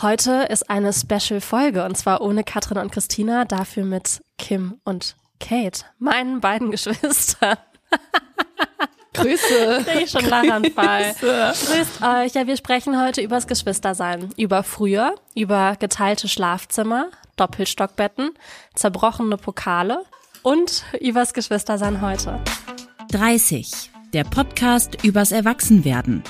Heute ist eine Special-Folge und zwar ohne Katrin und Christina, dafür mit Kim und Kate, meinen beiden Geschwistern. Grüße. Krieg ich schon Lachanfall. Grüßt euch. Ja, wir sprechen heute übers Geschwistersein. Über früher, über geteilte Schlafzimmer, Doppelstockbetten, zerbrochene Pokale und übers Geschwistersein heute. 30. Der Podcast übers Erwachsenwerden.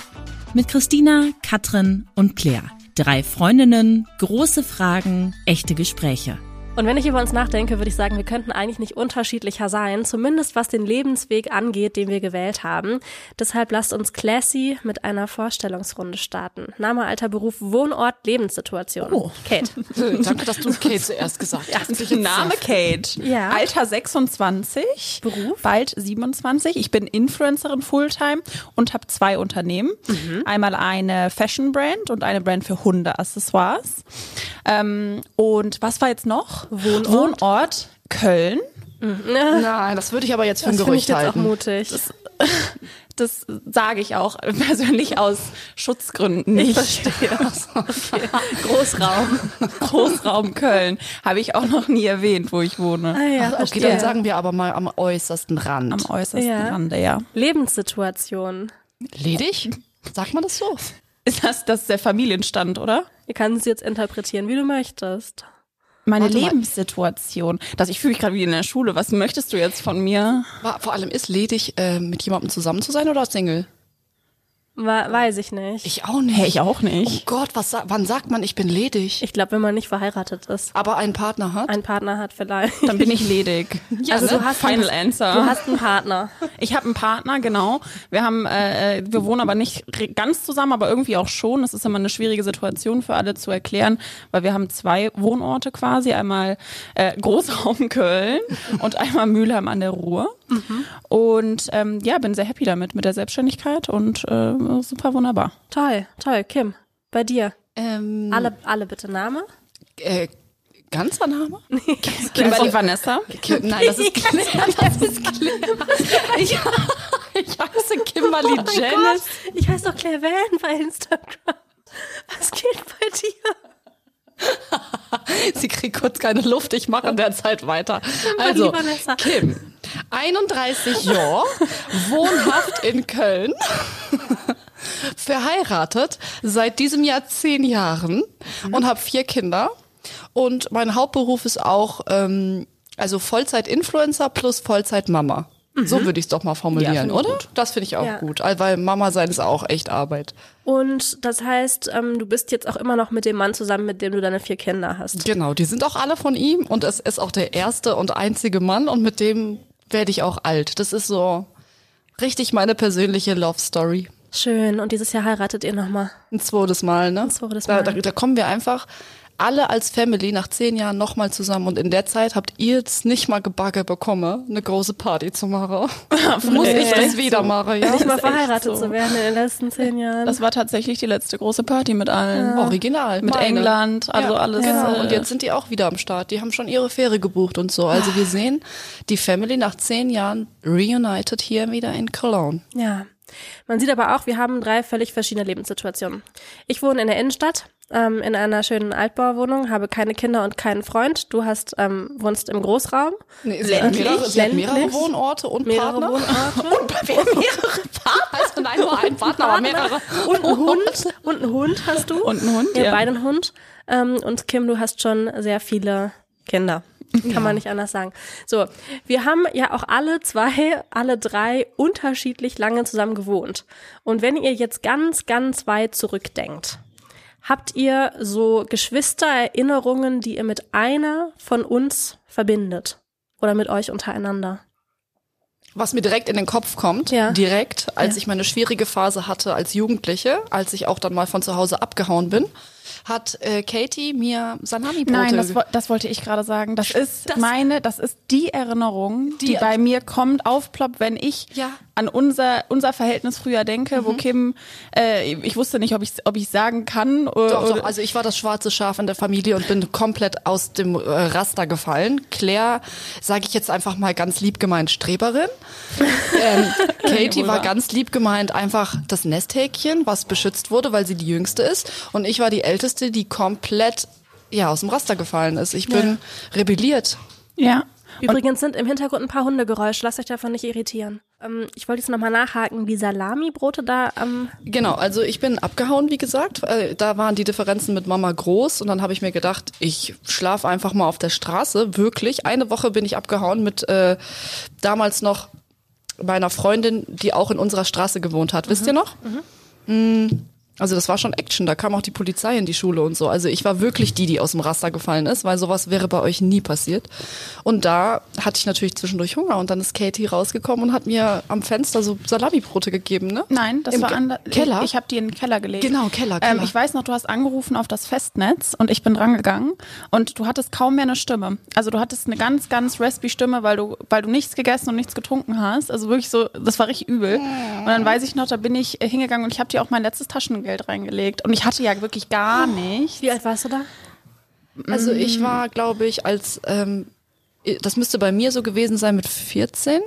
Mit Christina, Katrin und Claire. Drei Freundinnen, große Fragen, echte Gespräche. Und wenn ich über uns nachdenke, würde ich sagen, wir könnten eigentlich nicht unterschiedlicher sein, zumindest was den Lebensweg angeht, den wir gewählt haben. Deshalb lasst uns classy mit einer Vorstellungsrunde starten. Name, Alter, Beruf, Wohnort, Lebenssituation. Oh. Kate. Danke, dass du Kate zuerst gesagt hast. Name Kate. Ja. Alter 26. Beruf? Bald 27. Ich bin Influencerin Fulltime und habe zwei Unternehmen. Mhm. Einmal eine Fashion Brand und eine Brand für Hundeaccessoires. Ähm, und was war jetzt noch? Wohnort. Wohnort Köln. Nein, das würde ich aber jetzt für ein Das finde ich Gerücht jetzt auch halten. mutig. Das sage ich auch persönlich aus Schutzgründen nicht. verstehe das. Okay. Großraum. Großraum Köln. Habe ich auch noch nie erwähnt, wo ich wohne. Ah ja, Okay, verstehe. dann sagen wir aber mal am äußersten Rand. Am äußersten Ja. Rande, ja. Lebenssituation. Ledig? Sagt man das so? Ist das, das ist der Familienstand, oder? Ihr kannst es jetzt interpretieren, wie du möchtest. Meine Warte. Lebenssituation. Das, ich fühle mich gerade wie in der Schule. Was möchtest du jetzt von mir? Vor allem ist ledig, äh, mit jemandem zusammen zu sein oder Single? Wa- weiß ich nicht. Ich auch nicht. Hey, ich auch Oh nicht. Gott, was wann sagt man, ich bin ledig? Ich glaube, wenn man nicht verheiratet ist, aber einen Partner hat? einen Partner hat vielleicht. Dann bin ich ledig. also ne? du hast Final einen, answer. Du hast einen Partner. Ich habe einen Partner, genau. Wir haben, äh, wir wohnen aber nicht ganz zusammen, aber irgendwie auch schon. Das ist immer eine schwierige Situation für alle zu erklären, weil wir haben zwei Wohnorte quasi. Einmal äh, Großraum Köln und einmal Mülheim an der Ruhr. Und ähm, ja, bin sehr happy damit, mit der Selbstständigkeit und äh, super wunderbar. Toll, toll. Kim, bei dir. Ähm, Alle, alle bitte Name. äh, ganzer Name? Kimberly Vanessa. Ki- Nein, das ist Claire. Das ist Claire. Ich, ich heiße Kimberly Janice. Ich heiße doch Claire Van bei Instagram. Was geht bei dir? Sie kriegt kurz keine Luft, ich mache in der Zeit weiter. Also. Kim, 31 Jahre, wohnhaft in Köln, verheiratet, seit diesem Jahr zehn Jahren und habe vier Kinder. Und mein Hauptberuf ist auch ähm, also Vollzeit-Influencer plus Vollzeit-Mama. So würde ich es doch mal formulieren, ich oder? gut. Das finde ich auch Ja. gut, weil Mama sein ist auch echt Arbeit. Und das heißt, ähm, du bist jetzt auch immer noch mit dem Mann zusammen, mit dem du deine vier Kinder hast. Genau, die sind auch alle von ihm und es ist auch der erste und einzige Mann und mit dem werde ich auch alt. Das ist so richtig meine persönliche Love Story. Schön. Und dieses Jahr heiratet ihr nochmal. Ein zweites Mal, ne? Ein zweites Da, Mal. da, da kommen wir einfach alle als Family nach zehn Jahren nochmal zusammen und in der Zeit habt ihr jetzt nicht mal gebagger bekommen, eine große Party zu machen. Muss ich das wieder machen, ja? Nicht mal verheiratet so. zu werden in den letzten zehn Jahren. Das war tatsächlich die letzte große Party mit allen. Original. Mit meine. England, also Ja, alles. Genau. äh, Und jetzt sind die auch wieder am Start. Die haben schon ihre Fähre gebucht und so. Also wir sehen die Family nach zehn Jahren reunited hier wieder in Cologne. Ja. Man sieht aber auch, wir haben drei völlig verschiedene Lebenssituationen. Ich wohne in der Innenstadt, ähm, in einer schönen Altbauwohnung, habe keine Kinder und keinen Freund. Du hast, ähm, wohnst im Großraum. Nee, sie, hat mehrere, sie hat mehrere Ländlich. Wohnorte und Mehrere Partner. Wohnorte. Und mehrere Partner. Also nein, nur ein Partner, aber mehrere. Und einen Hund. Und einen Hund hast du. Und einen Hund, Ja, ja. beide einen Hund. Ähm, und Kim, du hast schon sehr viele Kinder. Kann man nicht anders sagen. So, wir haben ja auch alle zwei, alle drei unterschiedlich lange zusammen gewohnt. Und wenn ihr jetzt ganz, ganz weit zurückdenkt, habt ihr so Geschwistererinnerungen, die ihr mit einer von uns verbindet? Oder mit euch untereinander? Was mir direkt in den Kopf kommt, Ja. direkt, als Ja. ich meine schwierige Phase hatte als Jugendliche, als ich auch dann mal von zu Hause abgehauen bin, hat äh, Katie mir Salami-Brote Nein, das, das wollte ich gerade sagen. Das ist meine, das ist die Erinnerung, die, Die- bei mir kommt, aufploppt, wenn ich Ja. an unser unser Verhältnis früher denke, wo Kim, äh, ich wusste nicht, ob ich ob ich sagen kann. Oder, Doch, doch, also ich war das schwarze Schaf in der Familie und bin komplett aus dem äh, Raster gefallen. Claire, sage ich jetzt einfach mal ganz lieb gemeint, Streberin. ähm, Katie war ganz lieb gemeint einfach das Nesthäkchen, was beschützt wurde, weil sie die jüngste ist. Und ich war die älteste erste, die komplett ja aus dem Raster gefallen ist. Ich bin rebelliert. Ja. Übrigens sind im Hintergrund ein paar Hundegeräusche. Lasst euch davon nicht irritieren. Ähm, ich wollte jetzt nochmal nachhaken. Die Salami-Brote da am. Genau, also ich bin abgehauen, wie gesagt. Äh, Da waren die Differenzen mit Mama groß und dann habe ich mir gedacht, ich schlafe einfach mal auf der Straße. Wirklich. Eine Woche bin ich abgehauen mit äh, damals noch meiner Freundin, die auch in unserer Straße gewohnt hat. Wisst ihr noch? Mm, Also das war schon Action, da kam auch die Polizei in die Schule und so. Also ich war wirklich die, die aus dem Raster gefallen ist, weil sowas wäre bei euch nie passiert. Und da hatte ich natürlich zwischendurch Hunger und dann ist Katie rausgekommen und hat mir am Fenster so Salami-Brote gegeben, ne? Nein, das Im war an Keller? Ich habe die in den Keller gelegt. Genau, Keller, Ähm, Keller. ich weiß noch, du hast angerufen auf das Festnetz und ich bin drangegangen und du hattest kaum mehr eine Stimme. Also du hattest eine ganz, ganz raspy Stimme, weil du, weil du nichts gegessen und nichts getrunken hast. Also wirklich so, das war richtig übel. Und dann weiß ich noch, da bin ich äh, hingegangen und ich habe dir auch mein letztes Taschengeld reingelegt. Und ich hatte ja wirklich gar nichts. Wie alt warst du da? Also ich war, glaube ich, als ähm, das müsste bei mir so gewesen sein mit 14.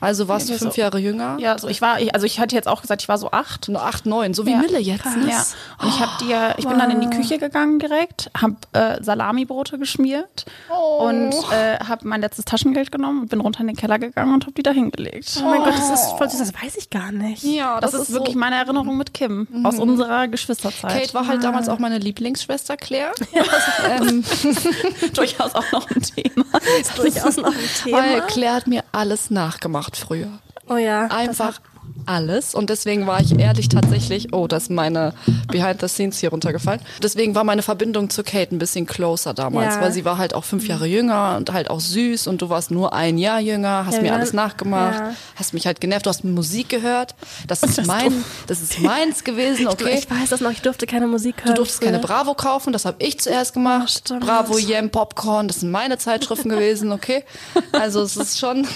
Also warst du Ja, fünf so- Jahre jünger? Ja, so ich war, ich, also ich hatte jetzt auch gesagt, ich war so acht. Nur acht, neun, so wie Ja. Mille jetzt. Ne? Ja. Und ich habe dir, ich bin dann in die Küche gegangen direkt, habe äh, Salamibrote geschmiert und äh, habe mein letztes Taschengeld genommen und bin runter in den Keller gegangen und habe die da hingelegt. Oh mein Gott, das ist voll süß. Das weiß ich gar nicht. Ja, Das, ist, wirklich so. meine Erinnerung mit Kim aus unserer Geschwisterzeit. Kate war halt damals auch meine Lieblingsschwester Claire. ähm, durchaus auch noch ein Thema. Durchaus noch ein weil Thema. Claire hat mir alles nachgemacht früher. Oh ja. Einfach alles. Und deswegen war ich ehrlich tatsächlich, oh, da ist meine Behind the Scenes hier runtergefallen. Deswegen war meine Verbindung zu Kate ein bisschen closer damals, Ja. weil sie war halt auch fünf Jahre jünger und halt auch süß und du warst nur ein Jahr jünger, hast Ja, mir alles nachgemacht, ja. hast mich halt genervt, du hast Musik gehört. Das ist mein, das ist meins gewesen, okay. Ich weiß das noch, ich durfte keine Musik Du hören. durftest keine. Bravo kaufen, das habe ich zuerst gemacht. stimmt. Bravo, Yam, Popcorn, das sind meine Zeitschriften gewesen, okay. Also es ist schon,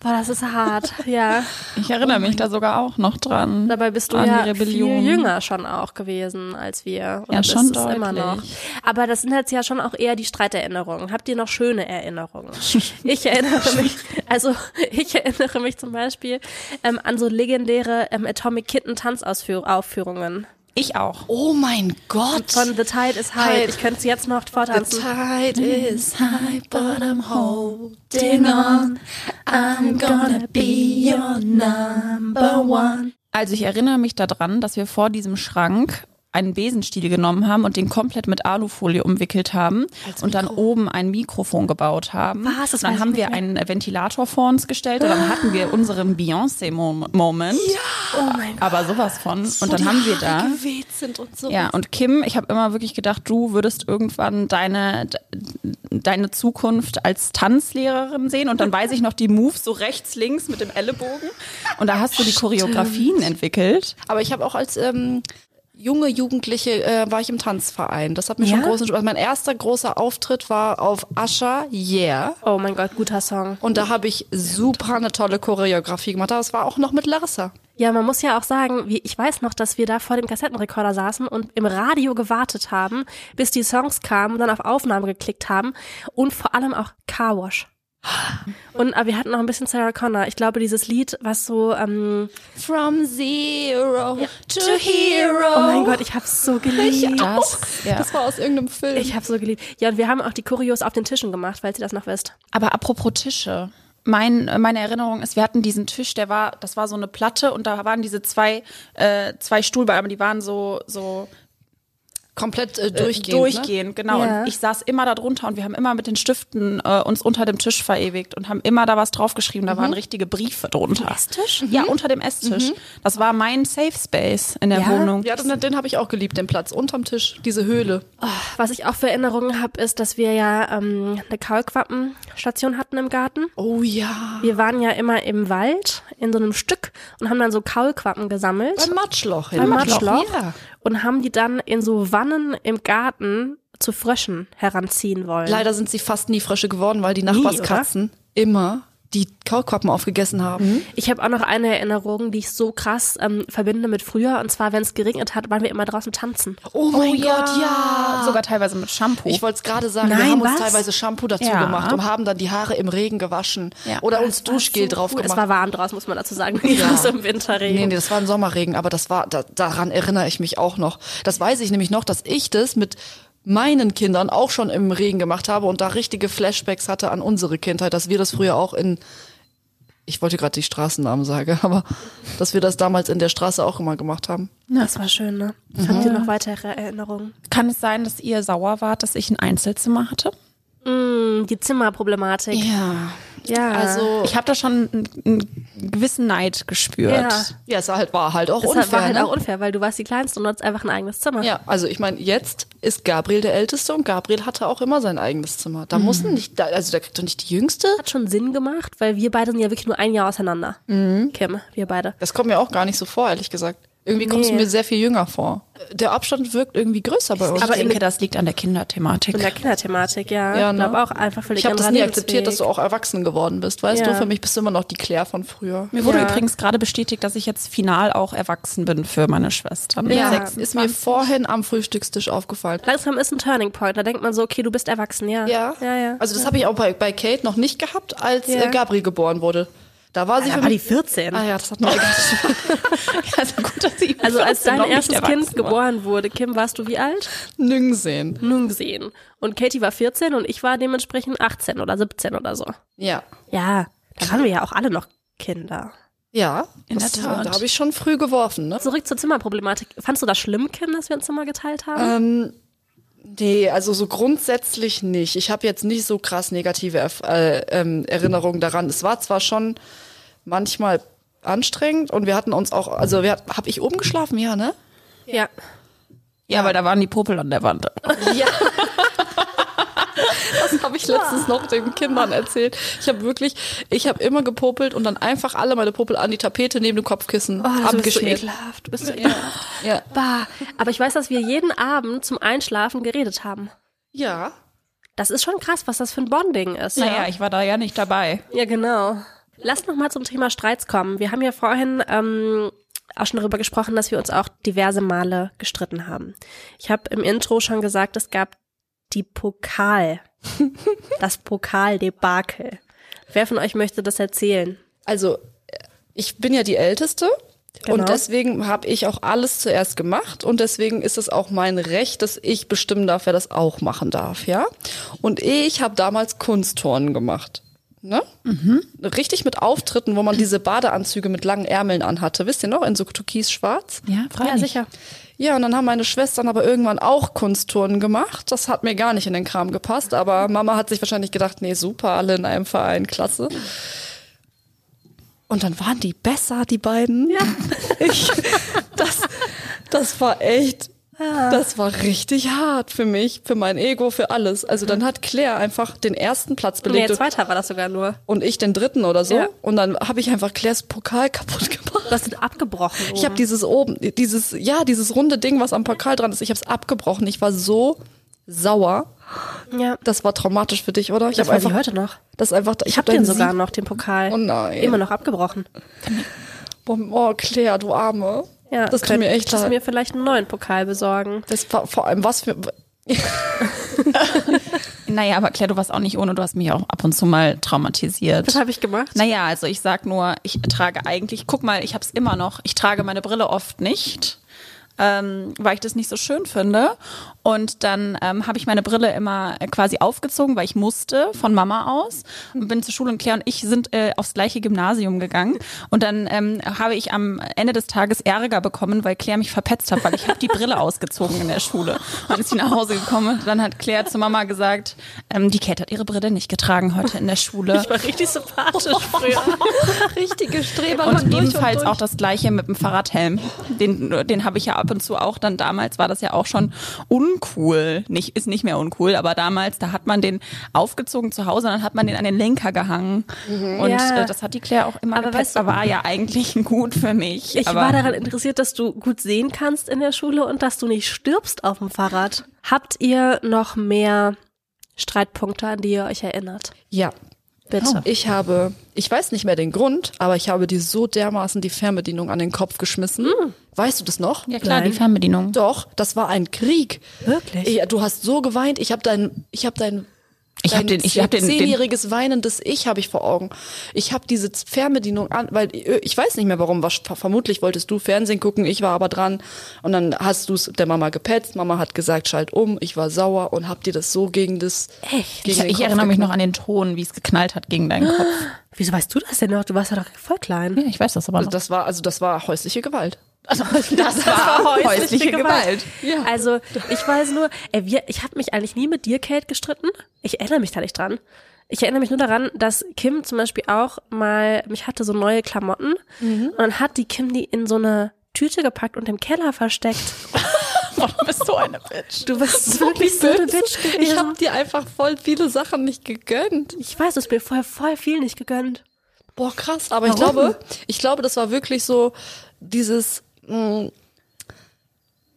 Boah, das ist hart, ja. Ich erinnere mich da sogar auch noch dran. Dabei bist du ja viel jünger schon auch gewesen als wir. Oder Ja, schon es immer noch. deutlich. Aber das sind jetzt ja schon auch eher die Streiterinnerungen. Habt ihr noch schöne Erinnerungen? Ich erinnere mich, also ich erinnere mich zum Beispiel ähm, an so legendäre ähm, Atomic Kitten Tanzaufführungen. Ich auch. oh mein Gott. Von The Tide is High. Ich könnte sie jetzt noch The vortanzen. tide is high, but I'm holding on. I'm gonna be your number one. Also ich erinnere mich daran, dass wir vor diesem Schrank einen Besenstiel genommen haben und den komplett mit Alufolie umwickelt haben und dann oben ein Mikrofon gebaut haben. Was? Das dann haben wir einen Ventilator vor uns gestellt und dann hatten wir unseren Beyoncé-Moment. Oh mein Gott. Aber sowas von. Und dann haben wir da. sind und so. Ja, und Kim, ich habe immer wirklich gedacht, du würdest irgendwann deine, de- deine Zukunft als Tanzlehrerin sehen. Und dann weiß ich noch die Moves so rechts, links mit dem Ellenbogen. Und da hast du die Choreografien entwickelt. Aber ich habe auch als ähm, junge Jugendliche äh, war ich im Tanzverein. Das hat mir Ja? schon großen Spaß. Mein erster großer Auftritt war auf Asha Yeah. Oh mein Gott, guter Song. Und da habe ich super eine tolle Choreografie gemacht. Das war auch noch mit Larissa. Ja, man muss ja auch sagen, wie, ich weiß noch, dass wir da vor dem Kassettenrekorder saßen und im Radio gewartet haben, bis die Songs kamen und dann auf Aufnahme geklickt haben und vor allem auch Car Wash. Und aber wir hatten noch ein bisschen Sarah Connor. Ich glaube, dieses Lied, was so, ähm, From zero to hero. oh mein Gott, ich hab's so geliebt. Das, ja. Das war aus irgendeinem Film. Ich hab's so geliebt. Ja, und wir haben auch die Choreos auf den Tischen gemacht, falls ihr das noch wisst. Aber apropos Tische. Mein, meine Erinnerung ist, wir hatten diesen Tisch, der war, das war so eine Platte und da waren diese zwei, äh, zwei Stuhlbeine, aber die waren so, so Komplett äh, äh, durchgehend. Ne? durchgehend, genau. Ja. Und ich saß immer da drunter und wir haben immer mit den Stiften äh, uns unter dem Tisch verewigt und haben immer da was draufgeschrieben. Da waren richtig Briefe drunter. Esstisch? Ja, unter dem Esstisch. Das war mein Safe Space in der Ja? Wohnung. Ja, den, den habe ich auch geliebt, den Platz unterm Tisch, diese Höhle. Was ich auch für Erinnerungen habe, ist, dass wir ja ähm, eine Kaulquappenstation hatten im Garten. Oh ja. Wir waren ja immer im Wald in so einem Stück und haben dann so Kaulquappen gesammelt. Beim Matschloch. beim Matschloch Ja. Und haben die dann in so Wannen im Garten zu Fröschen heranziehen wollen. Leider sind sie fast nie Frösche geworden, weil die Nachbarskatzen immer die Kaulquappen aufgegessen haben. Ich habe auch noch eine Erinnerung, die ich so krass ähm, verbinde mit früher. Und zwar, wenn es geregnet hat, waren wir immer draußen tanzen. Oh mein Gott, ja. Sogar teilweise mit Shampoo. Ich wollte es gerade sagen, wir Nein, haben uns was? teilweise Shampoo dazu Ja. gemacht und haben dann die Haare im Regen gewaschen Ja. oder uns Duschgel drauf Cool. Es gemacht. war warm draußen, muss man dazu sagen. Nicht Ja. so im Winterregen. Nee, nee, das war ein Sommerregen, aber das war, da, daran erinnere ich mich auch noch. Das weiß ich nämlich noch, dass ich das mit meinen Kindern auch schon im Regen gemacht habe und da richtige Flashbacks hatte an unsere Kindheit, dass wir das früher auch in, ich wollte gerade die Straßennamen sagen, aber dass wir das damals in der Straße auch immer gemacht haben. Das war schön, ne? Habt ihr noch weitere Erinnerungen? Kann es sein, dass ihr sauer wart, dass ich ein Einzelzimmer hatte? Mm, die Zimmerproblematik. Ja. Ja. Also, Ich habe da schon einen, einen gewissen Neid gespürt. Ja. ja, es war halt, war halt auch das unfair. war halt ne? auch unfair, weil du warst die Kleinste und du hattest einfach ein eigenes Zimmer. Ja, also ich meine, jetzt ist Gabriel der Älteste und Gabriel hatte auch immer sein eigenes Zimmer. Da mussten nicht, also da kriegt doch nicht die Jüngste. Hat schon Sinn gemacht, weil wir beide sind ja wirklich nur ein Jahr auseinander. Kim, wir beide. Das kommt mir auch gar nicht so vor, ehrlich gesagt. Irgendwie kommst du Nee. mir sehr viel jünger vor. Der Abstand wirkt irgendwie größer bei uns. Aber ich denke, das liegt an der Kinderthematik. In der Kinderthematik, ja. Ja, ich ne? glaube auch einfach völlig ich habe das nie akzeptiert, dass du auch erwachsen geworden bist. Weißt Ja. du, für mich bist du immer noch die Claire von früher. Mir wurde Ja. übrigens gerade bestätigt, dass ich jetzt final auch erwachsen bin für meine Schwester. Ja. 26. Ist mir vorhin am Frühstückstisch aufgefallen. Langsam ist ein Turning Point. Da denkt man so, okay, du bist erwachsen, ja. Ja. Ja, ja. Also das habe ich auch bei, bei Kate noch nicht gehabt, als Ja. äh, Gabriel geboren wurde. Da war sie da für war die mich. 14. Ah ja, das hat mir egal. Also gut, dass ich Also als dein noch erstes Kind geboren wurde, Kim, warst du wie alt? Nüng sehen. Nun gesehen. Und Katie war 14 und ich war dementsprechend 18 oder 17 oder so. Ja. Ja, da waren wir ja auch alle noch Kinder. Ja, In das, der Tat. Da habe ich schon früh geworfen, ne? Zurück zur Zimmerproblematik. Fandst du das schlimm, Kim, dass wir ein Zimmer geteilt haben? Ähm, nee, also so grundsätzlich nicht. Ich habe jetzt nicht so krass negative Erf äh, ähm, Erinnerungen daran. Es war zwar schon manchmal anstrengend und wir hatten uns auch, also wir habe ich oben geschlafen, ja, ne? ja. Ja, weil da waren die Popel an der Wand. Ja. Das habe ich letztens noch den Kindern erzählt. Ich habe wirklich, ich habe immer gepopelt und dann einfach alle meine Popel an die Tapete neben dem Kopfkissen Oh, du bist so abgeschmiert. ekelhaft. Du bist so ekelhaft. Ja. Bah. Aber ich weiß, dass wir jeden Abend zum Einschlafen geredet haben. ja. Das ist schon krass, was das für ein Bonding ist. Naja, ich war da ja nicht dabei. Ja, genau. Lass noch mal zum Thema Streits kommen. Wir haben ja vorhin ähm, auch schon darüber gesprochen, dass wir uns auch diverse Male gestritten haben. Ich habe im Intro schon gesagt, es gab die Pokal, das Pokaldebakel. Wer von euch möchte das erzählen? Also, ich bin ja die Älteste. Genau. Und deswegen habe ich auch alles zuerst gemacht und deswegen ist es auch mein Recht, dass ich bestimmen darf, wer das auch machen darf, ja? Und ich habe damals Kunstturnen gemacht. Ne? Richtig mit Auftritten, wo man diese Badeanzüge mit langen Ärmeln anhatte. Wisst ihr noch? In so türkisschwarz. Ja, Ja, sicher. Ja, und dann haben meine Schwestern aber irgendwann auch Kunstturnen gemacht. Das hat mir gar nicht in den Kram gepasst, aber Mama hat sich wahrscheinlich gedacht, nee, super, alle in einem Verein, klasse. Und dann waren die besser, die beiden. Ja. Ich, das, das war echt, das war richtig hart für mich, für mein Ego, für alles. Also dann hat Claire einfach den ersten Platz Nee, belegt zweiter war das sogar nur. und ich den dritten oder so. Ja. Und dann habe ich einfach Claires Pokal kaputt gemacht. Du hast ihn abgebrochen. Ich habe dieses oben, dieses, ja, dieses runde Ding, was am Pokal dran ist, ich habe es abgebrochen. Ich war so sauer. ja. Das war traumatisch für dich, oder? Ich habe einfach heute noch. Das ist einfach, ich, Ich habe hab den sogar Sieg- noch, den Pokal. Oh nein. Immer noch abgebrochen. Oh, Claire, du Arme. Ja, das tut mir echt könntest du leid. mir vielleicht einen neuen Pokal besorgen. Das war vor allem was für. Naja, aber Claire, du warst auch nicht ohne, du hast mich auch ab und zu mal traumatisiert. Was habe ich gemacht? Naja, also ich sag nur, ich trage eigentlich, guck mal, ich hab's immer noch, ich trage meine Brille oft nicht. Ähm, weil ich das nicht so schön finde. Und dann ähm, habe ich meine Brille immer äh, quasi aufgezogen, weil ich musste von Mama aus und bin zur Schule und Claire und ich sind äh, aufs gleiche Gymnasium gegangen. Und dann ähm, habe ich am Ende des Tages Ärger bekommen, weil Claire mich verpetzt hat, weil ich habe die Brille ausgezogen in der Schule. Und dann ist sie nach Hause gekommen. Dann hat Claire zu Mama gesagt, ähm, die Kate hat ihre Brille nicht getragen heute in der Schule. Ich war richtig sympathisch früher. Richtige Streber. Und ebenfalls auch das gleiche mit dem Fahrradhelm. Den, den habe ich ja ab und zu auch dann damals war das ja auch schon uncool. Nicht, ist nicht mehr uncool, aber damals, da hat man den aufgezogen zu Hause und dann hat man den an den Lenker gehangen. Und Ja. äh, das hat die Claire auch immer Aber gepetzt, weißt du- aber war ja eigentlich gut für mich. Ich aber war daran interessiert, dass du gut sehen kannst in der Schule und dass du nicht stirbst auf dem Fahrrad. Habt ihr noch mehr Streitpunkte, an die ihr euch erinnert? Ja. Bitte. Ich habe, ich weiß nicht mehr den Grund, aber ich habe dir so dermaßen die Fernbedienung an den Kopf geschmissen. Weißt du das noch? Ja klar, Nein. die Fernbedienung. Doch, das war ein Krieg. Wirklich? Ja, du hast so geweint. Ich habe dein, ich habe dein, Ich hab dein den- ich hab den- den- zehnjähriges weinendes Ich habe ich vor Augen. Ich habe diese Fernbedienung an, weil äh, ich weiß nicht mehr warum. Was, vermutlich wolltest du Fernsehen gucken, ich war aber dran und dann hast du es der Mama gepetzt. Mama hat gesagt, schalt um. Ich war sauer und hab dir das so gegen das. Echt? Gegen Ich, den ich Kopf erinnere mich noch an den Ton, wie es geknallt hat gegen deinen Kopf. Wieso weißt du das denn noch? Du warst ja doch voll klein. Ja, ich weiß das aber noch. Das war also das war häusliche Gewalt. das war häusliche Gewalt. Also ich weiß nur, ey, wir, ich habe mich eigentlich nie mit dir, Kate, gestritten. Ich erinnere mich da nicht dran. Ich erinnere mich nur daran, dass Kim zum Beispiel auch mal, mich hatte so neue Klamotten und dann hat die Kim die in so eine Tüte gepackt und im Keller versteckt. Boah, du bist so eine Bitch. Du bist wirklich so eine Bitch gewesen. Ich habe dir einfach voll viele Sachen nicht gegönnt. Ich weiß, du hast mir vorher voll viel nicht gegönnt. Boah, krass. Aber ich Warum? glaube, ich glaube, das war wirklich so dieses, mh,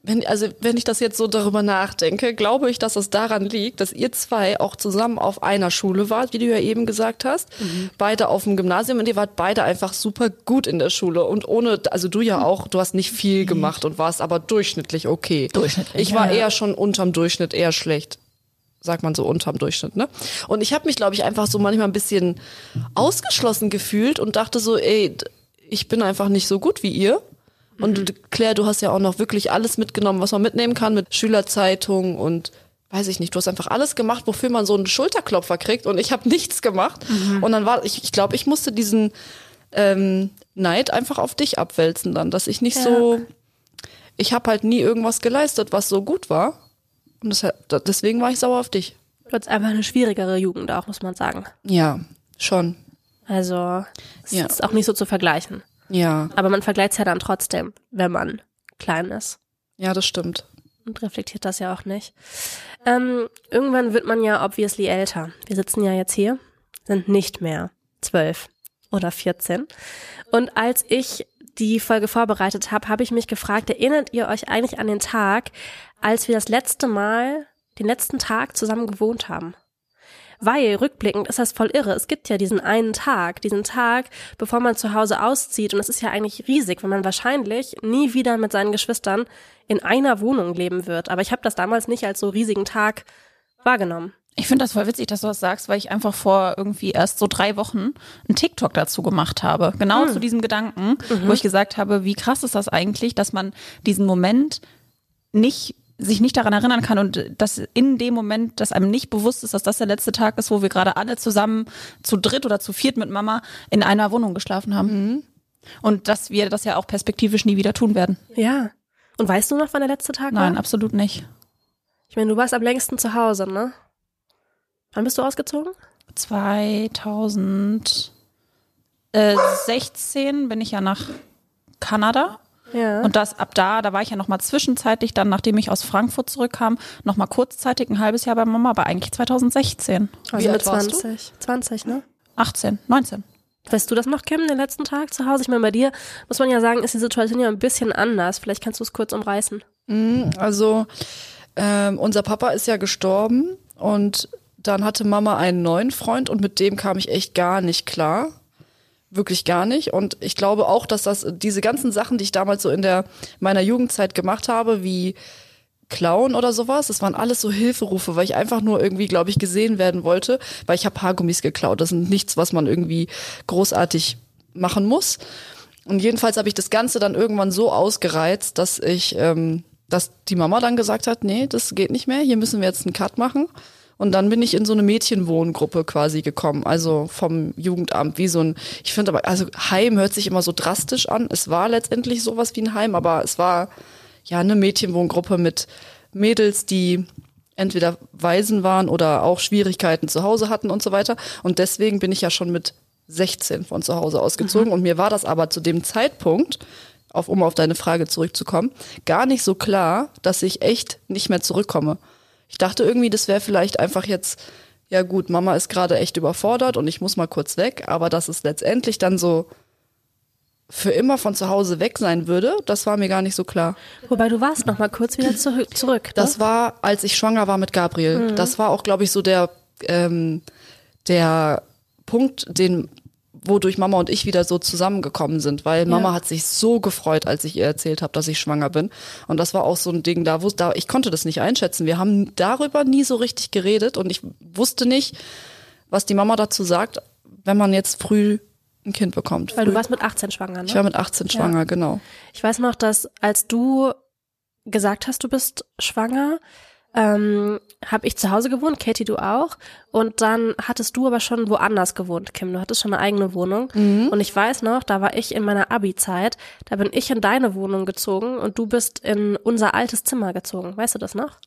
wenn, also wenn ich das jetzt so darüber nachdenke, glaube ich, dass es daran liegt, dass ihr zwei auch zusammen auf einer Schule wart, wie du ja eben gesagt hast. Beide auf dem Gymnasium und ihr wart beide einfach super gut in der Schule. Und ohne, also du ja auch, du hast nicht viel gemacht und warst aber durchschnittlich okay. Durchschnittlich, Ich war eher schon unterm Durchschnitt, eher schlecht sagt man so unterm Durchschnitt, ne? Und ich habe mich, glaube ich, einfach so manchmal ein bisschen ausgeschlossen gefühlt und dachte so, ey, ich bin einfach nicht so gut wie ihr. Und Claire, du hast ja auch noch wirklich alles mitgenommen, was man mitnehmen kann, mit Schülerzeitung und weiß ich nicht, du hast einfach alles gemacht, wofür man so einen Schulterklopfer kriegt und ich habe nichts gemacht. Und dann war, ich, ich glaube, ich musste diesen ähm, Neid einfach auf dich abwälzen dann, dass ich nicht Ja. so, ich habe halt nie irgendwas geleistet, was so gut war. Und das, deswegen war ich sauer auf dich. Du hattest einfach eine schwierigere Jugend auch, muss man sagen. Ja, schon. Also es Ja. ist auch nicht so zu vergleichen. Ja, Aber man vergleicht es ja dann trotzdem, wenn man klein ist. ja, das stimmt. und reflektiert das ja auch nicht. Ähm, irgendwann wird man ja obviously älter. Wir sitzen ja jetzt hier, sind nicht mehr zwölf oder 14. Und als ich die Folge vorbereitet habe, habe ich mich gefragt, erinnert ihr euch eigentlich an den Tag, als wir das letzte Mal, den letzten Tag zusammen gewohnt haben? Weil rückblickend ist das voll irre. Es gibt ja diesen einen Tag, diesen Tag, bevor man zu Hause auszieht. Und es ist ja eigentlich riesig, wenn man wahrscheinlich nie wieder mit seinen Geschwistern in einer Wohnung leben wird. Aber ich habe das damals nicht als so riesigen Tag wahrgenommen. Ich finde das voll witzig, dass du das sagst, weil ich einfach vor irgendwie erst so drei Wochen einen TikTok dazu gemacht habe. Genau zu diesem Gedanken, wo ich gesagt habe, wie krass ist das eigentlich, dass man diesen Moment nicht sich nicht daran erinnern kann und dass in dem Moment, dass einem nicht bewusst ist, dass das der letzte Tag ist, wo wir gerade alle zusammen zu dritt oder zu viert mit Mama in einer Wohnung geschlafen haben. Und dass wir das ja auch perspektivisch nie wieder tun werden. Ja. Und weißt du noch, wann der letzte Tag Nein, war? absolut nicht. Ich meine, du warst am längsten zu Hause, ne? Wann bist du ausgezogen? 2016 bin ich ja nach Kanada. Ja. Und das ab da, da war ich ja noch mal zwischenzeitlich, dann nachdem ich aus Frankfurt zurückkam, noch mal kurzzeitig ein halbes Jahr bei Mama, aber eigentlich 2016, also Wie mit alt warst du? 20. 20, ne? 18, 19. Weißt du das noch, Kim, den letzten Tag zu Hause? Ich meine, bei dir muss man ja sagen, ist die Situation ja ein bisschen anders. Vielleicht kannst du es kurz umreißen. Also, ähm, unser Papa ist ja gestorben und dann hatte Mama einen neuen Freund und mit dem kam ich echt gar nicht klar. Wirklich gar nicht. Und ich glaube auch, dass das diese ganzen Sachen, die ich damals so in der meiner Jugendzeit gemacht habe, wie Klauen oder sowas, das waren alles so Hilferufe, weil ich einfach nur irgendwie, glaube ich, gesehen werden wollte, weil ich habe Haargummis geklaut. Das ist nichts, was man irgendwie großartig machen muss. Und jedenfalls habe ich das Ganze dann irgendwann so ausgereizt, dass ich, ähm, dass die Mama dann gesagt hat, nee, das geht nicht mehr, hier müssen wir jetzt einen Cut machen. Und dann bin ich in so eine Mädchenwohngruppe quasi gekommen, also vom Jugendamt, wie so ein, ich finde aber, also Heim hört sich immer so drastisch an. Es war letztendlich sowas wie ein Heim, aber es war ja eine Mädchenwohngruppe mit Mädels, die entweder Waisen waren oder auch Schwierigkeiten zu Hause hatten und so weiter. Und deswegen bin ich ja schon mit 16 von zu Hause ausgezogen. Und mir war das aber zu dem Zeitpunkt, auf, um auf deine Frage zurückzukommen, gar nicht so klar, dass ich echt nicht mehr zurückkomme. Ich dachte irgendwie, das wäre vielleicht einfach jetzt, ja gut, Mama ist gerade echt überfordert und ich muss mal kurz weg, aber dass es letztendlich dann so für immer von zu Hause weg sein würde, das war mir gar nicht so klar. Wobei du warst noch mal kurz wieder zurück. zurück ne? Das war, als ich schwanger war mit Gabriel. Das war auch, glaube ich, so der, ähm, der Punkt, den wodurch Mama und ich wieder so zusammengekommen sind, weil Mama Ja. hat sich so gefreut, als ich ihr erzählt habe, dass ich schwanger bin. Und das war auch so ein Ding, da, wo, da ich konnte das nicht einschätzen. Wir haben darüber nie so richtig geredet und ich wusste nicht, was die Mama dazu sagt, wenn man jetzt früh ein Kind bekommt. Weil du Früh. warst mit 18 schwanger, ne? ich war mit 18 schwanger, genau. Ich weiß noch, dass als du gesagt hast, du bist schwanger, ähm, habe ich zu Hause gewohnt, Katie, du auch. Und dann hattest du aber schon woanders gewohnt, Kim. Du hattest schon eine eigene Wohnung. Und ich weiß noch, da war ich in meiner Abi-Zeit, da bin ich in deine Wohnung gezogen und du bist in unser altes Zimmer gezogen. Weißt du das noch?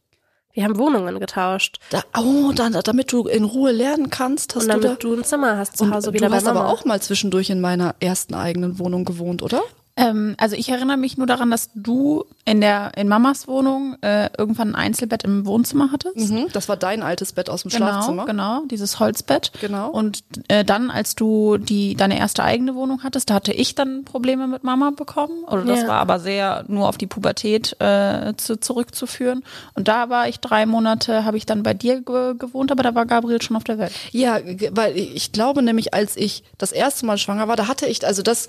Wir haben Wohnungen getauscht. Da, oh, dann, damit du in Ruhe lernen kannst, hast Und du da. damit du ein Zimmer hast zu Und Hause wieder du hast aber auch mal zwischendurch in meiner ersten eigenen Wohnung gewohnt, oder? Ähm, also ich erinnere mich nur daran, dass du in der in Mamas Wohnung äh, irgendwann ein Einzelbett im Wohnzimmer hattest. Mhm. Das war dein altes Bett aus dem Genau, Schlafzimmer. genau, dieses Holzbett. Genau. Und äh, dann, als du die deine erste eigene Wohnung hattest, da hatte ich dann Probleme mit Mama bekommen. Oder das Ja. war aber sehr nur auf die Pubertät äh, zu, zurückzuführen. Und da war ich drei Monate, habe ich dann bei dir ge gewohnt, aber da war Gabriel schon auf der Welt. Ja, weil ich glaube nämlich, als ich das erste Mal schwanger war, da hatte ich, also das,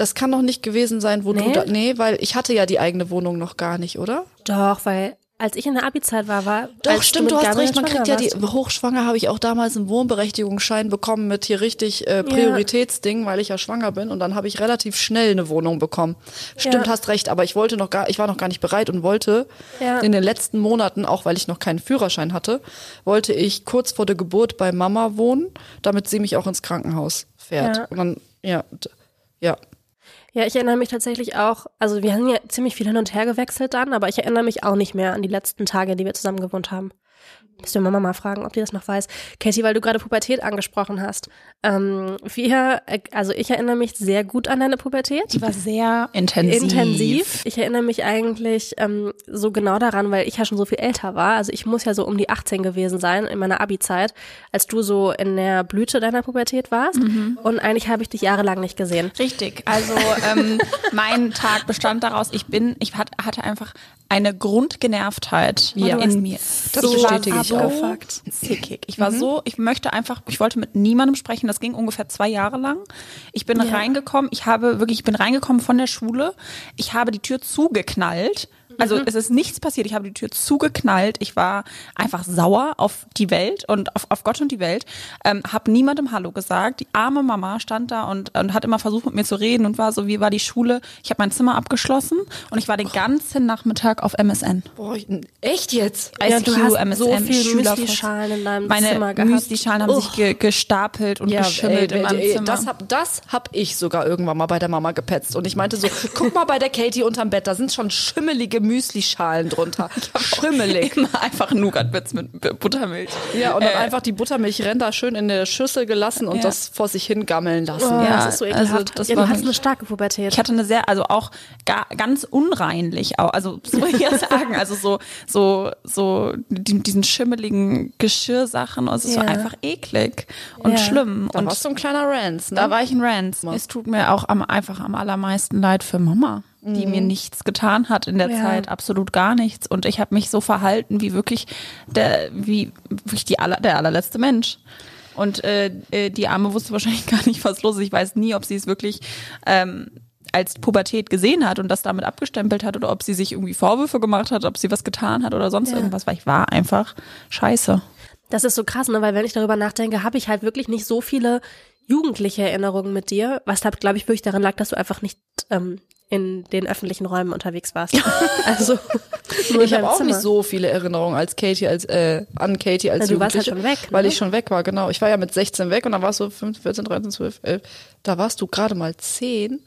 das kann doch nicht gewesen sein, wo du Nee? da, nee, weil ich hatte ja die eigene Wohnung noch gar nicht, oder? Doch, weil als ich in der Abi-Zeit war, war Doch, stimmt, du mit hast recht, man kriegt ja die, hochschwanger habe ich auch damals einen Wohnberechtigungsschein bekommen mit hier richtig äh, Prioritätsding, weil ich ja schwanger bin und dann habe ich relativ schnell eine Wohnung bekommen. Stimmt, Ja. hast recht, aber ich wollte noch gar, ich war noch gar nicht bereit und wollte Ja. in den letzten Monaten, auch weil ich noch keinen Führerschein hatte, wollte ich kurz vor der Geburt bei Mama wohnen, damit sie mich auch ins Krankenhaus fährt. Ja. Und dann, ja, ja. Ja, ich erinnere mich tatsächlich auch, also wir haben ja ziemlich viel hin und her gewechselt dann, aber ich erinnere mich auch nicht mehr an die letzten Tage, die wir zusammen gewohnt haben. Müsst ihr Mama mal fragen, ob die das noch weiß. Katie, weil du gerade Pubertät angesprochen hast. Ähm, wir, äh, also ich erinnere mich sehr gut an deine Pubertät. Die war sehr intensiv. Intensiv. Ich erinnere mich eigentlich ähm, so genau daran, weil ich ja schon so viel älter war. Also ich muss ja so um die 18 gewesen sein in meiner Abi-Zeit, als du so in der Blüte deiner Pubertät warst. Und eigentlich habe ich dich jahrelang nicht gesehen. Richtig. Also ähm, mein Tag bestand daraus, ich bin, ich hat, hatte einfach eine Grundgenervtheit Ja. in mir. Das ich bestätige ich so auch. zickig. Ich war so, ich möchte einfach, ich wollte mit niemandem sprechen. Das ging ungefähr zwei Jahre lang. Ich bin reingekommen, ich habe wirklich, ich bin reingekommen von der Schule. Ich habe die Tür zugeknallt. Also es ist nichts passiert. Ich habe die Tür zugeknallt. Ich war einfach sauer auf die Welt und auf, auf Gott und die Welt. Ähm, habe niemandem Hallo gesagt. Die arme Mama stand da und, und hat immer versucht mit mir zu reden und war so, wie war die Schule? Ich habe mein Zimmer abgeschlossen und ich war den ganzen Nachmittag auf MSN. Boah, echt jetzt? Ja, ICQ, du hast MSN, so viel. Müslischalen in deinem Meine Zimmer gehabt. Müslischalen haben sich ge gestapelt und geschimmelt ey, in meinem ey, Zimmer. Das hab, das hab ich sogar irgendwann mal bei der Mama gepetzt. Und ich meinte so, guck mal bei der Katie unterm Bett, da sind schon schimmelige Müslischalen drunter. Schimmelig. Immer einfach Nougat-Bits mit Buttermilch. Ja, und dann Äh, einfach die Buttermilchränder schön in der Schüssel gelassen und Ja. das vor sich hingammeln lassen. Oh, Ja, das ist so also ekelhaft. das ja, war du hast nicht- eine starke Pubertät. Ich hatte eine sehr, also auch ga, ganz unreinlich, auch, also so ich ja sagen, also so, so, so die, diesen schimmeligen Geschirrsachen, und es ist Ja. so einfach eklig und Ja. schlimm. Da und warst du ein kleiner Rance, ne? da war ich ein Rants. Es tut mir auch am, einfach am allermeisten leid für Mama, die mir nichts getan hat in der Ja. Zeit, absolut gar nichts. Und ich habe mich so verhalten wie wirklich der, wie wirklich die aller, der allerletzte Mensch. Und äh, äh, die Arme wusste wahrscheinlich gar nicht, was los ist. Ich weiß nie, ob sie es wirklich ähm, als Pubertät gesehen hat und das damit abgestempelt hat oder ob sie sich irgendwie Vorwürfe gemacht hat, ob sie was getan hat oder sonst Ja. irgendwas, weil ich war einfach scheiße. Das ist so krass, ne? Weil wenn ich darüber nachdenke, habe ich halt wirklich nicht so viele jugendliche Erinnerungen mit dir, was da, glaube ich, wirklich daran lag, dass du einfach nicht ähm, in den öffentlichen Räumen unterwegs warst. also nur ich habe auch Zimmer. nicht so viele Erinnerungen als Katie, als äh, an Katie als Na, du warst halt schon weg, ne? weil ich schon weg war, genau. Ich war ja mit 16 weg und dann warst du 15, 14, 13, 12, 11. Da warst du gerade mal 10.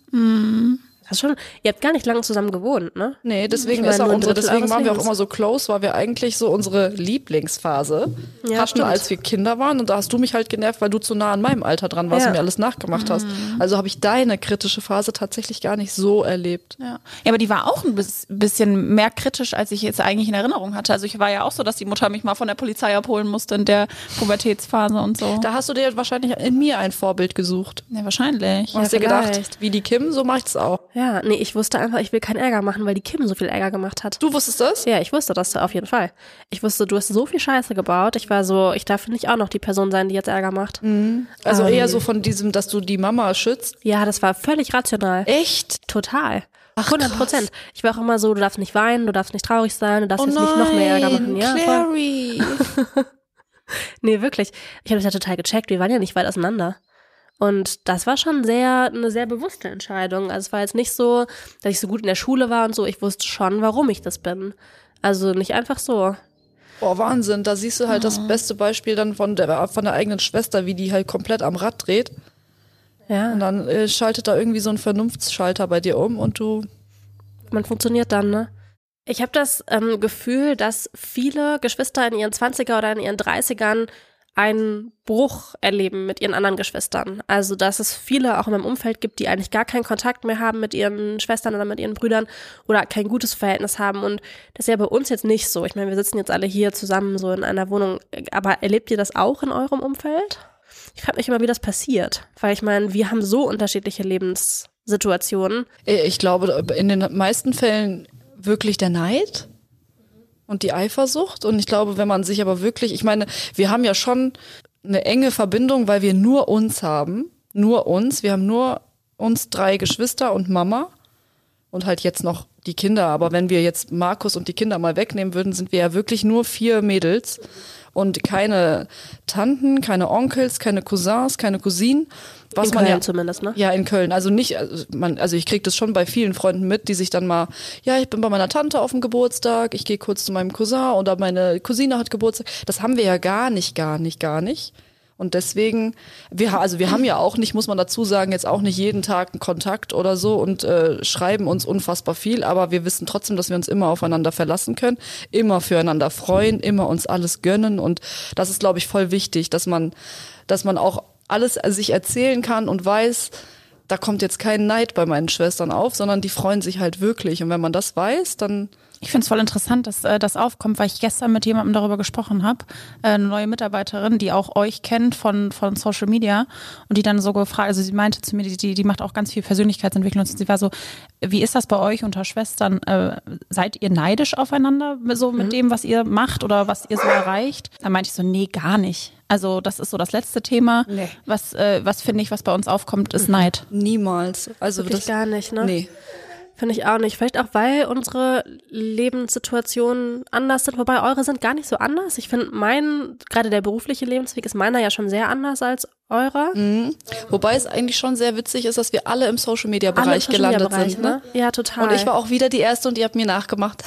Das ist schon, ihr habt gar nicht lange zusammen gewohnt, ne? Nee, deswegen ist auch unsere, Drittel deswegen waren wir auch immer so close, weil wir eigentlich so unsere Lieblingsphase Ja, hatten, stimmt. als wir Kinder waren. Und da hast du mich halt genervt, weil du zu nah an meinem Alter dran warst Ja. und mir alles nachgemacht hast. Mhm. Also habe ich deine kritische Phase tatsächlich gar nicht so erlebt. Ja. ja, aber die war auch ein bis- bisschen mehr kritisch, als ich jetzt eigentlich in Erinnerung hatte. Also ich war ja auch so, dass die Mutter mich mal von der Polizei abholen musste in der Pubertätsphase und so. Da hast du dir wahrscheinlich in mir ein Vorbild gesucht. ja, wahrscheinlich. Und hast dir gedacht, wie die Kim, so mache ich es auch. Ja, nee, ich wusste einfach, ich will keinen Ärger machen, weil die Kim so viel Ärger gemacht hat. Du wusstest das? Ja, ich wusste das auf jeden Fall. Ich wusste, du hast so viel Scheiße gebaut. Ich war so, ich darf nicht auch noch die Person sein, die jetzt Ärger macht. Also Ähm. eher so von diesem, dass du die Mama schützt. Ja, das war völlig rational. Echt? Total. Ach, 100 Prozent. Ich war auch immer so, du darfst nicht weinen, du darfst nicht traurig sein, du darfst Oh jetzt nicht noch mehr Ärger machen. Ja. Clary. Nee, wirklich. Ich habe das ja total gecheckt. Wir waren ja nicht weit auseinander. Und das war schon sehr, eine sehr bewusste Entscheidung. Also es war jetzt nicht so, dass ich so gut in der Schule war und so. Ich wusste schon, warum ich das bin. Also nicht einfach so. Boah, Wahnsinn. Da siehst du halt Oh. das beste Beispiel dann von der, von der eigenen Schwester, wie die halt komplett am Rad dreht. Ja, Und dann äh, schaltet da irgendwie so ein Vernunftsschalter bei dir um und du. man funktioniert dann, ne? Ich habe das ähm, Gefühl, dass viele Geschwister in ihren 20er oder in ihren 30ern einen Bruch erleben mit ihren anderen Geschwistern. Also, dass es viele auch in meinem Umfeld gibt, die eigentlich gar keinen Kontakt mehr haben mit ihren Schwestern oder mit ihren Brüdern oder kein gutes Verhältnis haben. Und das ist ja bei uns jetzt nicht so. Ich meine, wir sitzen jetzt alle hier zusammen so in einer Wohnung. Aber erlebt ihr das auch in eurem Umfeld? Ich frage mich immer, wie das passiert. Weil ich meine, wir haben so unterschiedliche Lebenssituationen. Äh, Ich glaube, in den meisten Fällen wirklich der Neid und die Eifersucht. Und ich glaube, wenn man sich aber wirklich, ich meine, wir haben ja schon eine enge Verbindung, weil wir nur uns haben. Nur uns. Wir haben nur uns drei Geschwister und Mama. Und halt jetzt noch die Kinder. Aber wenn wir jetzt Markus und die Kinder mal wegnehmen würden, sind wir ja wirklich nur vier Mädels. Und keine Tanten, keine Onkels, keine Cousins, keine Cousinen. Was in man Köln ja zumindest, ne? ja, in Köln. Also nicht, also, man, also ich krieg das schon bei vielen Freunden mit, die sich dann mal, ja, ich bin bei meiner Tante auf dem Geburtstag, ich gehe kurz zu meinem Cousin oder meine Cousine hat Geburtstag. Das haben wir ja gar nicht, gar nicht, gar nicht. Und deswegen, wir, also wir haben ja auch nicht, muss man dazu sagen, jetzt auch nicht jeden Tag einen Kontakt oder so und äh, schreiben uns unfassbar viel, aber wir wissen trotzdem, dass wir uns immer aufeinander verlassen können, immer füreinander freuen, immer uns alles gönnen und das ist, glaube ich, voll wichtig, dass man, dass man auch alles sich erzählen kann und weiß, da kommt jetzt kein Neid bei meinen Schwestern auf, sondern die freuen sich halt wirklich. Und wenn man das weiß, dann Ich finde es voll interessant, dass äh, das aufkommt, weil ich gestern mit jemandem darüber gesprochen habe, äh, eine neue Mitarbeiterin, die auch euch kennt von, von Social Media und die dann so gefragt, also sie meinte zu mir, die, die, macht auch ganz viel Persönlichkeitsentwicklung und sie war so, wie ist das bei euch unter Schwestern? Äh, seid ihr neidisch aufeinander, so mit dem, was ihr macht oder was ihr so erreicht? Da meinte ich so, nee, gar nicht. Also das ist so das letzte Thema. Nee. Was, äh, was finde ich, was bei uns aufkommt, ist Neid. niemals. Also Wirklich das gar nicht, ne? Nee. Finde ich auch nicht. Vielleicht auch, weil unsere Lebenssituationen anders sind, wobei eure sind gar nicht so anders. Ich finde, mein, gerade der berufliche Lebensweg ist meiner ja schon sehr anders als eurer. Mhm. Wobei es eigentlich schon sehr witzig ist, dass wir alle im Social Media Bereich Social gelandet Media Bereich, sind. Ne? Ja, total. Und ich war auch wieder die erste und ihr habt mir nachgemacht.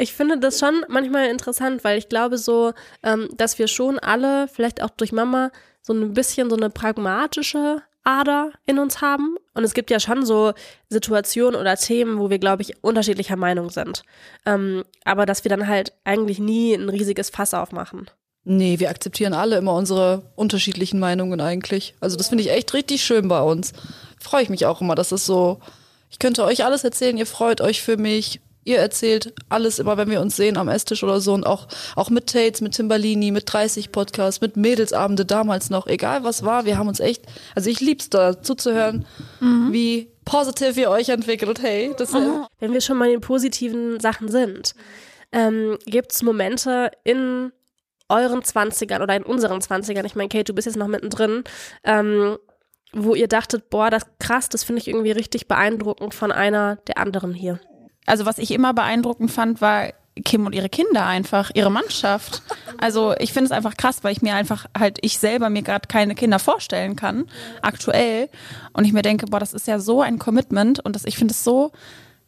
ich finde das schon manchmal interessant, weil ich glaube so, ähm, dass wir schon alle, vielleicht auch durch Mama, so ein bisschen so eine pragmatische Ader in uns haben. Und es gibt ja schon so Situationen oder Themen, wo wir, glaube ich, unterschiedlicher Meinung sind. Ähm, aber dass wir dann halt eigentlich nie ein riesiges Fass aufmachen. Nee, wir akzeptieren alle immer unsere unterschiedlichen Meinungen eigentlich. Also das finde ich echt richtig schön bei uns. Freue ich mich auch immer, dass es so, ich könnte euch alles erzählen, ihr freut euch für mich, ihr erzählt alles immer, wenn wir uns sehen am Esstisch oder so. Und auch, auch mit Tates, mit Timbalini, mit 30 Podcasts, mit Mädelsabende damals noch, egal was war, wir haben uns echt, also ich lieb's da zuzuhören, wie positiv ihr euch entwickelt, hey, das Wenn wir schon mal in den positiven Sachen sind, ähm, gibt es Momente in euren Zwanzigern oder in unseren Zwanzigern, ich meine, Kate, du bist jetzt noch mittendrin, ähm, wo ihr dachtet, boah, das krass, das finde ich irgendwie richtig beeindruckend von einer der anderen hier. Also was ich immer beeindruckend fand, war Kim und ihre Kinder einfach, ihre Mannschaft. Also ich finde es einfach krass, weil ich mir einfach halt, ich selber mir gerade keine Kinder vorstellen kann, aktuell. Und ich mir denke, boah, das ist ja so ein Commitment und das, ich finde es so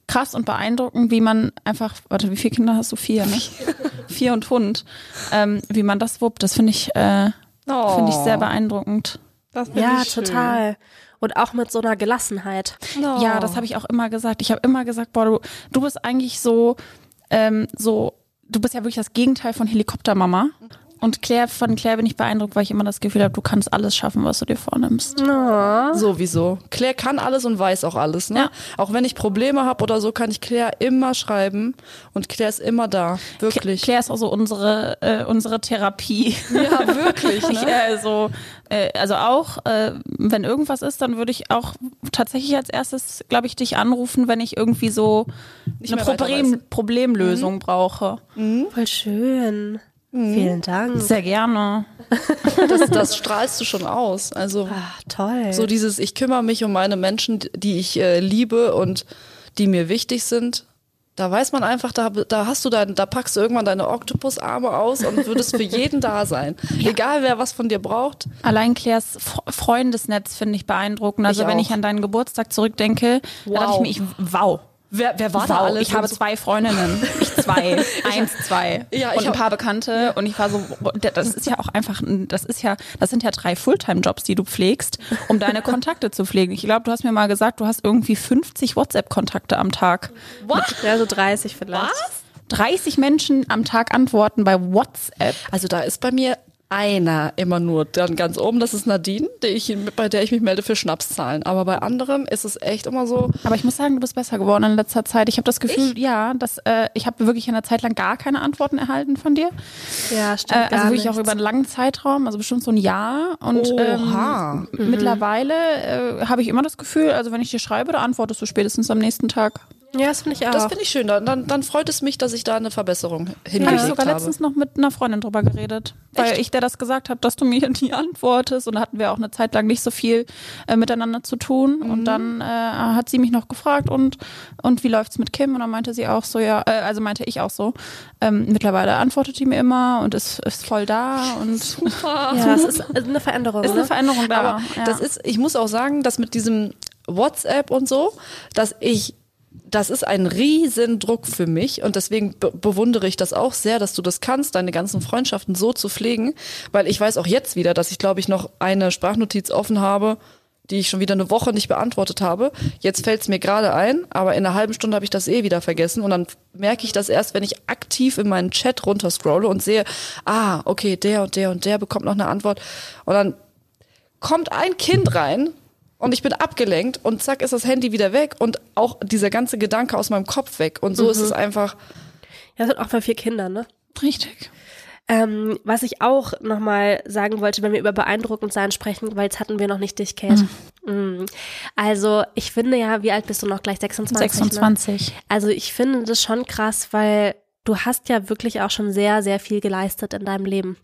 krass und beeindruckend, wie man einfach, warte, wie viele Kinder hast du? Vier, ne? Vier und Hund. Ähm, wie man das wuppt, das finde ich, äh, finde ich sehr beeindruckend. das Ja, ich schön. Und auch mit so einer Gelassenheit. Ja, das habe ich auch immer gesagt. Ich habe immer gesagt, boah, du, du bist eigentlich so, ähm, so, du bist ja wirklich das Gegenteil von Helikoptermama, Und Claire, von Claire bin ich beeindruckt, weil ich immer das Gefühl habe, du kannst alles schaffen, was du dir vornimmst. Sowieso. Claire kann alles und weiß auch alles. Ne? Ja. Auch wenn ich Probleme habe oder so, kann ich Claire immer schreiben und Claire ist immer da. Wirklich. Claire ist auch so unsere, äh, unsere Therapie. Ja, wirklich. Ich, Ne? äh, so, äh, also auch, äh, wenn irgendwas ist, dann würde ich auch tatsächlich als erstes, glaube ich, dich anrufen, wenn ich irgendwie so Nicht eine Problem. Problemlösung brauche. Voll schön. Vielen Dank. Sehr gerne. Das, das strahlst du schon aus. Also Ach, toll. so dieses, ich kümmere mich um meine Menschen, die ich äh, liebe und die mir wichtig sind. Da weiß man einfach, da, da hast du dein, da packst du irgendwann deine Oktopusarme aus und würdest für jeden da sein. Egal wer was von dir braucht. Allein Claires Freundesnetz finde ich beeindruckend. Also Ich wenn auch. ich an deinen Geburtstag zurückdenke, da dachte ich Wow. mir, ich, wow. Wer, wer war wow, da alles? ich habe zwei Freundinnen. Ich zwei. Eins, zwei. Ja, ich und ein paar Bekannte. Und ich war so, das ist ja auch einfach, ein- das ist ja, das sind ja drei Fulltime-Jobs, die du pflegst, um deine Kontakte zu pflegen. Ich glaube, du hast mir mal gesagt, du hast irgendwie 50 WhatsApp-Kontakte am Tag. Ja, so 30 vielleicht. 30 Menschen am Tag antworten bei WhatsApp. Also da ist bei mir einer immer nur dann ganz oben, das ist Nadine, die ich, bei der ich mich melde für Schnapszahlen. Aber bei anderen ist es echt immer so, Aber ich muss sagen, du bist besser geworden in letzter Zeit. Ich habe das Gefühl, ja, dass äh, ich habe wirklich in der Zeit lang gar keine Antworten erhalten von dir. Ja, stimmt. Äh, also gar wirklich auch nichts. über einen langen Zeitraum, also bestimmt so ein Jahr. Und Oha. ähm, mittlerweile äh, habe ich immer das Gefühl, also wenn ich dir schreibe, da antwortest du spätestens am nächsten Tag. Ja, das finde ich auch. das finde ich schön. Dann, dann, freut es mich, dass ich da eine Verbesserung Habe ich hingelegt sogar habe. letztens noch mit einer Freundin drüber geredet, weil ich der das gesagt habe, dass du mir nie antwortest und da hatten wir auch eine Zeit lang nicht so viel äh, miteinander zu tun und dann äh, hat sie mich noch gefragt und und wie läuft's mit Kim und dann meinte sie auch so ja, äh, also meinte ich auch so, ähm, mittlerweile antwortet die mir immer und ist ist voll da und ja, es ist eine Veränderung. ist eine ne? Veränderung da. Aber ja. das ist, ich muss auch sagen, dass mit diesem WhatsApp und so, dass ich, das ist ein riesen Druck für mich und deswegen be bewundere ich das auch sehr, dass du das kannst, deine ganzen Freundschaften so zu pflegen, weil ich weiß auch jetzt wieder, dass ich glaube ich noch eine Sprachnotiz offen habe, die ich schon wieder eine Woche nicht beantwortet habe. Jetzt fällt es mir gerade ein, aber in einer halben Stunde habe ich das eh wieder vergessen und dann merke ich das erst, wenn ich aktiv in meinen Chat runterscrolle und sehe, ah, okay, der und der und der bekommt noch eine Antwort und dann kommt ein Kind rein und ich bin abgelenkt und zack ist das Handy wieder weg und auch dieser ganze Gedanke aus meinem Kopf weg und so ist es einfach Ja, das sind auch bei vier Kindern, ne? richtig. Ähm, was ich auch nochmal sagen wollte, wenn wir über beeindruckend sein sprechen, weil jetzt hatten wir noch nicht dich, Kate. Mhm. Also ich finde ja, wie alt bist du noch gleich? 26? Ne? 26. Also ich finde das schon krass, weil du hast ja wirklich auch schon sehr, sehr viel geleistet in deinem Leben.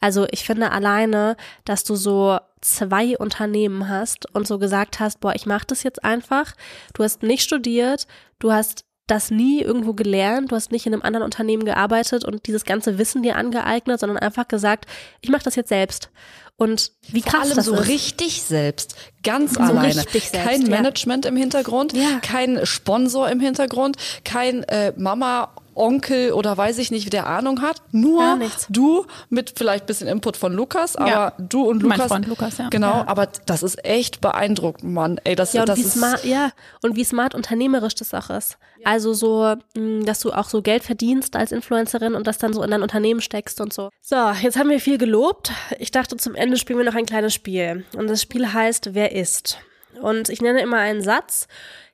Also ich finde alleine, dass du so zwei Unternehmen hast und so gesagt hast, boah, ich mache das jetzt einfach. Du hast nicht studiert, du hast das nie irgendwo gelernt, du hast nicht in einem anderen Unternehmen gearbeitet und dieses ganze Wissen dir angeeignet, sondern einfach gesagt, ich mache das jetzt selbst. Und wie vor krass allem das so ist. richtig selbst, ganz alleine. richtig selbst, kein ja. Management im Hintergrund, Ja. kein Sponsor im Hintergrund, kein äh, Mama, Onkel oder weiß ich nicht, der Ahnung hat. Nur du mit vielleicht bisschen Input von Lukas, aber Ja. du und Mein Lukas. Freund Lukas, ja. Genau, Ja. aber das ist echt beeindruckend, Mann. Ey, das, Ja, und das wie ist smart, ja, und wie smart unternehmerisch das auch ist. Also so, mh, dass du auch so Geld verdienst als Influencerin und das dann so in dein Unternehmen steckst und so. So, jetzt haben wir viel gelobt. Ich dachte, zum Ende spielen wir noch ein kleines Spiel. Und das Spiel heißt Wer ist? Und ich nenne immer einen Satz,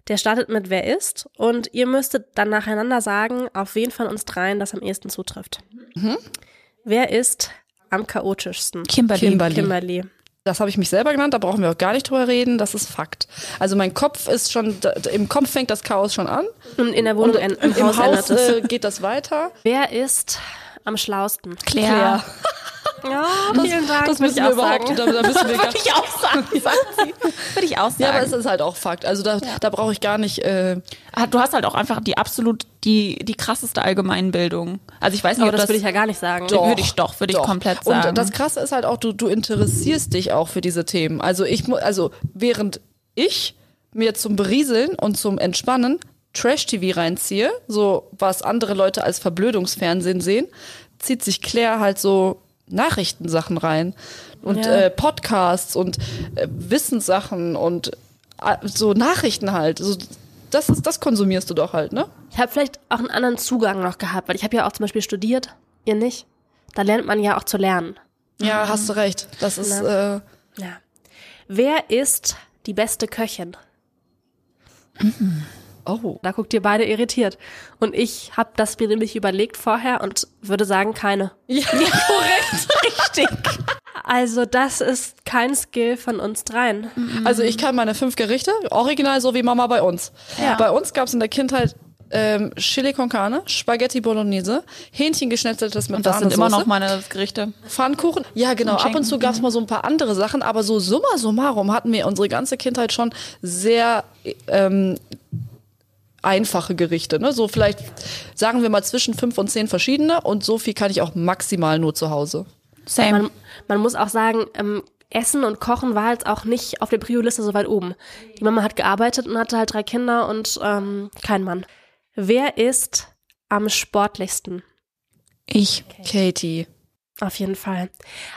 der startet mit Wer ist? Und ihr müsstet dann nacheinander sagen, auf wen von uns dreien das am ehesten zutrifft. Wer ist am chaotischsten? Kimberly. Kimberly. Kimberly. Das habe ich mich selber genannt, da brauchen wir auch gar nicht drüber reden, das ist Fakt. Also mein Kopf ist schon, im Kopf fängt das Chaos schon an. Und in der Wohnung, Und im, im Haus, Haus äh, geht das weiter. Wer ist am schlausten? Claire. Ja, vielen Dank. Das würde müssen ich wir auch überhaupt, sagen. da, da müssen wir Würde ich auch sagen, sagt sie. Würde ich auch sagen. Ja, aber es ist halt auch Fakt. Also da, da brauche ich gar nicht. Äh, Ah, Du hast halt auch einfach die absolut, die, die krasseste Allgemeinbildung. Also ich weiß nicht, Aber ob das das, würde ich ja gar nicht sagen. Doch, würde ich doch, würde ich komplett sagen. Und das Krasse ist halt auch, du, du interessierst dich auch für diese Themen. Also ich, also während ich mir zum Berieseln und zum Entspannen Trash-TV reinziehe, so was andere Leute als Verblödungsfernsehen sehen, zieht sich Claire halt so Nachrichtensachen rein und Ja. äh, Podcasts und äh, Wissenssachen und äh, so Nachrichten halt. So, das ist, das konsumierst du doch halt, ne? Ich habe vielleicht auch einen anderen Zugang noch gehabt, weil ich habe ja auch zum Beispiel studiert, ihr nicht. Da lernt man ja auch zu lernen. Ja, hast du recht. Das ist, äh, Ja. Wer ist die beste Köchin? Oh. Da guckt ihr beide irritiert. Und ich habe das mir nämlich überlegt vorher und würde sagen, keine. Ja, korrekt. Richtig. Also das ist kein Skill von uns dreien. Also ich kann meine fünf Gerichte, original so wie Mama bei uns. Ja. Bei uns gab es in der Kindheit ähm, Chili con Carne, Spaghetti Bolognese, Hähnchen geschnetzeltes mit Und das sind immer noch meine Gerichte. Pfannkuchen. Ja, genau. Ab und zu gab es mal so ein paar andere Sachen, aber so summa summarum hatten wir unsere ganze Kindheit schon sehr ähm, einfache Gerichte. Ne? So vielleicht sagen wir mal zwischen fünf und zehn verschiedene und so viel kann ich auch maximal nur zu Hause. Same. Man, man muss auch sagen, ähm, Essen und Kochen war jetzt auch nicht auf der Prio-Liste so weit oben. Die Mama hat gearbeitet und hatte halt drei Kinder und ähm, kein Mann. Wer ist am sportlichsten? ich. Katie. Auf jeden Fall.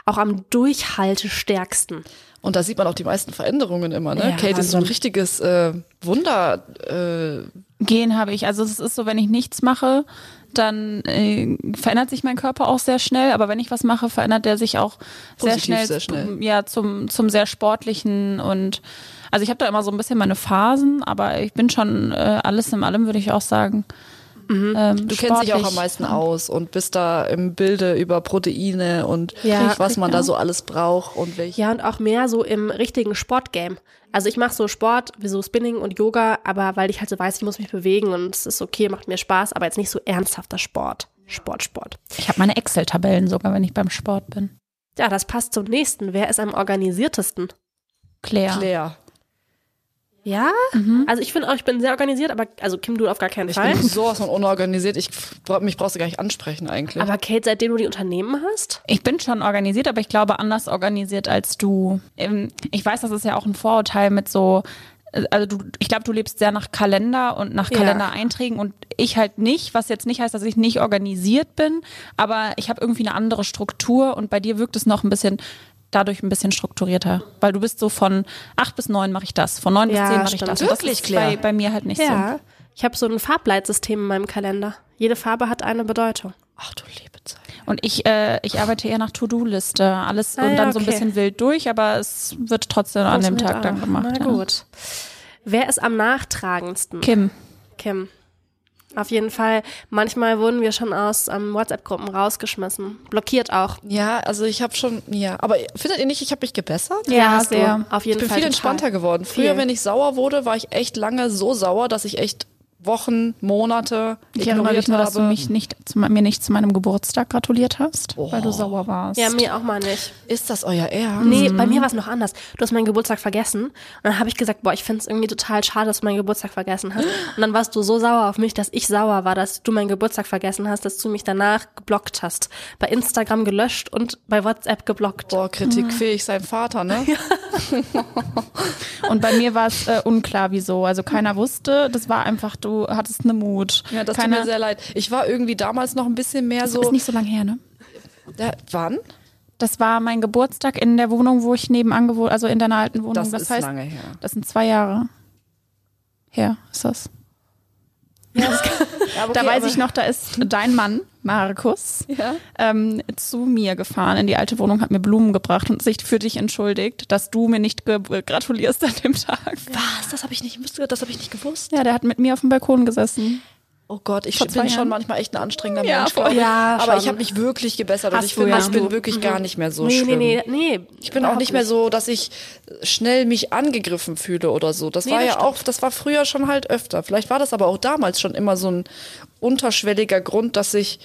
Auch am durchhaltestärksten. Und da sieht man auch die meisten Veränderungen immer, ne? Ja, Kate ist so ein richtiges äh, Wunder. Äh, Gehen habe ich. Also es ist so, wenn ich nichts mache, dann äh, verändert sich mein Körper auch sehr schnell. Aber wenn ich was mache, verändert der sich auch sehr schnell, sehr schnell. Ja, zum zum sehr sportlichen und also ich habe da immer so ein bisschen meine Phasen, aber ich bin schon äh, alles in allem würde ich auch sagen. Ähm, du kennst dich auch am meisten aus und bist da im Bilde über Proteine und Ja, was man da so alles braucht und welche. Ja, und auch mehr so im richtigen Sportgame. Also ich mache so Sport, wie so Spinning und Yoga, aber weil ich halt so weiß, ich muss mich bewegen und es ist okay, macht mir Spaß, aber jetzt nicht so ernsthafter Sport. Sport, Sport. Ich habe meine Excel-Tabellen sogar, wenn ich beim Sport bin. Ja, das passt zum nächsten. Wer ist am organisiertesten? Claire. Claire. Ja? Also ich finde auch, ich bin sehr organisiert, aber also Kim, du auf gar keinen Ich Fall. bin sowas von unorganisiert. Ich mich brauchst du gar nicht ansprechen eigentlich. Aber Kate, seitdem du die Unternehmen hast? Ich bin schon organisiert, aber ich glaube anders organisiert als du. Ähm, Ich weiß, das ist ja auch ein Vorurteil mit so, äh, also du, ich glaube, du lebst sehr nach Kalender und nach Ja. Kalendereinträgen und ich halt nicht, was jetzt nicht heißt, dass ich nicht organisiert bin, aber ich habe irgendwie eine andere Struktur und bei dir wirkt es noch ein bisschen dadurch ein bisschen strukturierter, weil du bist so von acht bis neun mache ich das, von neun Ja, bis zehn mache ich das. Und das Wirklich, ist Claire? bei, bei mir halt nicht Ja. Ich habe so ein Farbleitsystem in meinem Kalender. Jede Farbe hat eine Bedeutung. Ach du liebe Zeit. so. Und ich, äh, ich arbeite eher nach To-Do-Liste, alles Ah, und ja, dann so ein okay. bisschen wild durch, aber es wird trotzdem an dem Tag dann auch. gemacht. Na ja. gut. Wer ist am nachtragendsten? Kim. Kim. Auf jeden Fall. Manchmal wurden wir schon aus ähm, WhatsApp-Gruppen rausgeschmissen. Blockiert auch. Ja, also ich habe schon, ja, aber findet ihr nicht, ich habe mich gebessert? Ja, du. sehr. Auf jeden Ich bin Fall. viel total. entspannter geworden. Früher, Viel. wenn ich sauer wurde, war ich echt lange so sauer, dass ich echt Wochen, Monate Ich erinnere mich nur, dass du mich nicht, zu, mir nicht zu meinem Geburtstag gratuliert hast, weil du Oh. sauer warst. Ja, mir auch mal nicht. Ist das euer Ernst? Nee, bei mir war es noch anders. Du hast meinen Geburtstag vergessen. Und dann habe ich gesagt, boah, ich finde es irgendwie total schade, dass du meinen Geburtstag vergessen hast. Und dann warst du so sauer auf mich, dass ich sauer war, dass du meinen Geburtstag vergessen hast, dass du mich danach geblockt hast. Bei Instagram gelöscht und bei WhatsApp geblockt. Boah, kritikfähig sein Vater, ne? Und bei mir war es äh, unklar, wieso. Also keiner wusste, das war einfach, du hattest eine Mut. Ja, das keiner, tut mir sehr leid. Ich war irgendwie damals noch ein bisschen mehr so. Ist nicht so lange her, ne? Ja, wann? Das war mein Geburtstag in der Wohnung, wo ich nebenan gewohnt, also in deiner alten Wohnung. Das, Das, ist heißt, lange her. das sind zwei Jahre her, ist das. Ja, da okay, weiß aber- ich noch, da ist dein Mann, Markus, Ja. ähm, zu mir gefahren in die alte Wohnung, hat mir Blumen gebracht und sich für dich entschuldigt, dass du mir nicht ge gratulierst an dem Tag. Was? Das habe ich nicht, das habe ich nicht gewusst. Ja, der hat mit mir auf dem Balkon gesessen. Oh Gott, ich bin schon manchmal echt ein anstrengender Ja, Mensch, voll. Ja, Aber schon. ich habe mich wirklich gebessert und Hast ich du, finde, ja. ich bin wirklich gar nicht mehr so nee, schlimm. nee, nee, nee. Ich bin auch nicht mehr so, dass ich schnell mich angegriffen fühle oder so. Das Nee, war das ja stimmt. auch, das war früher schon halt öfter. Vielleicht war das aber auch damals schon immer so ein unterschwelliger Grund, dass ich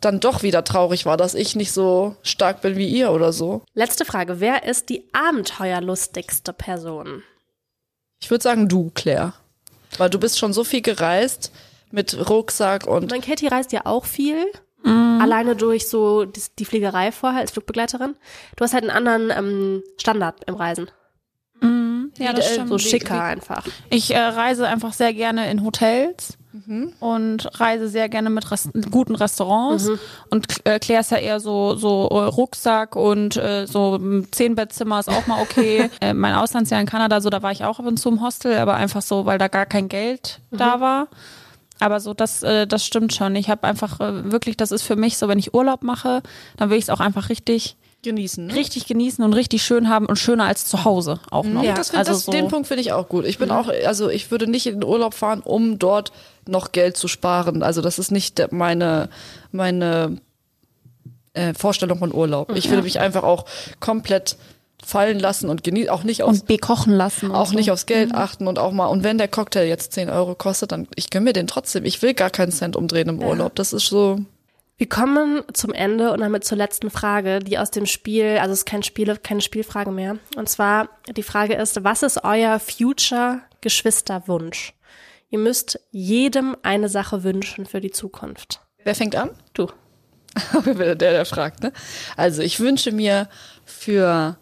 dann doch wieder traurig war, dass ich nicht so stark bin wie ihr oder so. Letzte Frage. Wer ist die abenteuerlustigste Person? Ich würde sagen du, Claire. Weil du bist schon so viel gereist mit Rucksack und Mein Katie reist ja auch viel. Alleine durch so die, die Fliegerei vorher als Flugbegleiterin. Du hast halt einen anderen ähm, Standard im Reisen. Ja, Äh, so schicker einfach. Ich äh, reise einfach sehr gerne in Hotels und reise sehr gerne mit Res guten Restaurants. Und äh, Claire ist ja eher so, so äh, Rucksack und äh, so ein Zehn-Bettzimmer ist auch mal okay. äh, mein Auslandsjahr in Kanada, so da war ich auch ab und zu im Hostel, aber einfach so, weil da gar kein Geld da war. Aber so, das, äh, das stimmt schon. Ich habe einfach äh, wirklich, das ist für mich so, wenn ich Urlaub mache, dann will ich es auch einfach richtig, Genießen. Ne? richtig genießen und richtig schön haben und schöner als zu Hause auch noch. Ja, das, also das, so, den Punkt finde ich auch gut. Ich bin auch, also ich würde nicht in den Urlaub fahren, um dort noch Geld zu sparen. Also das ist nicht meine, meine äh, Vorstellung von Urlaub. Ich würde mich einfach auch komplett fallen lassen und genießen, auch nicht aufs, und bekochen lassen. Und auch so. nicht aufs Geld achten und auch mal, und wenn der Cocktail jetzt 10 Euro kostet, dann, ich gönn mir den trotzdem. Ich will gar keinen Cent umdrehen im Urlaub. Das ist so, Wir kommen zum Ende und damit zur letzten Frage, die aus dem Spiel, also es ist kein Spiel, keine Spielfrage mehr. Und zwar, die Frage ist, was ist euer future Geschwisterwunsch? Ihr müsst jedem eine Sache wünschen für die Zukunft. wer fängt an? Du. der, der fragt, ne? Also ich wünsche mir für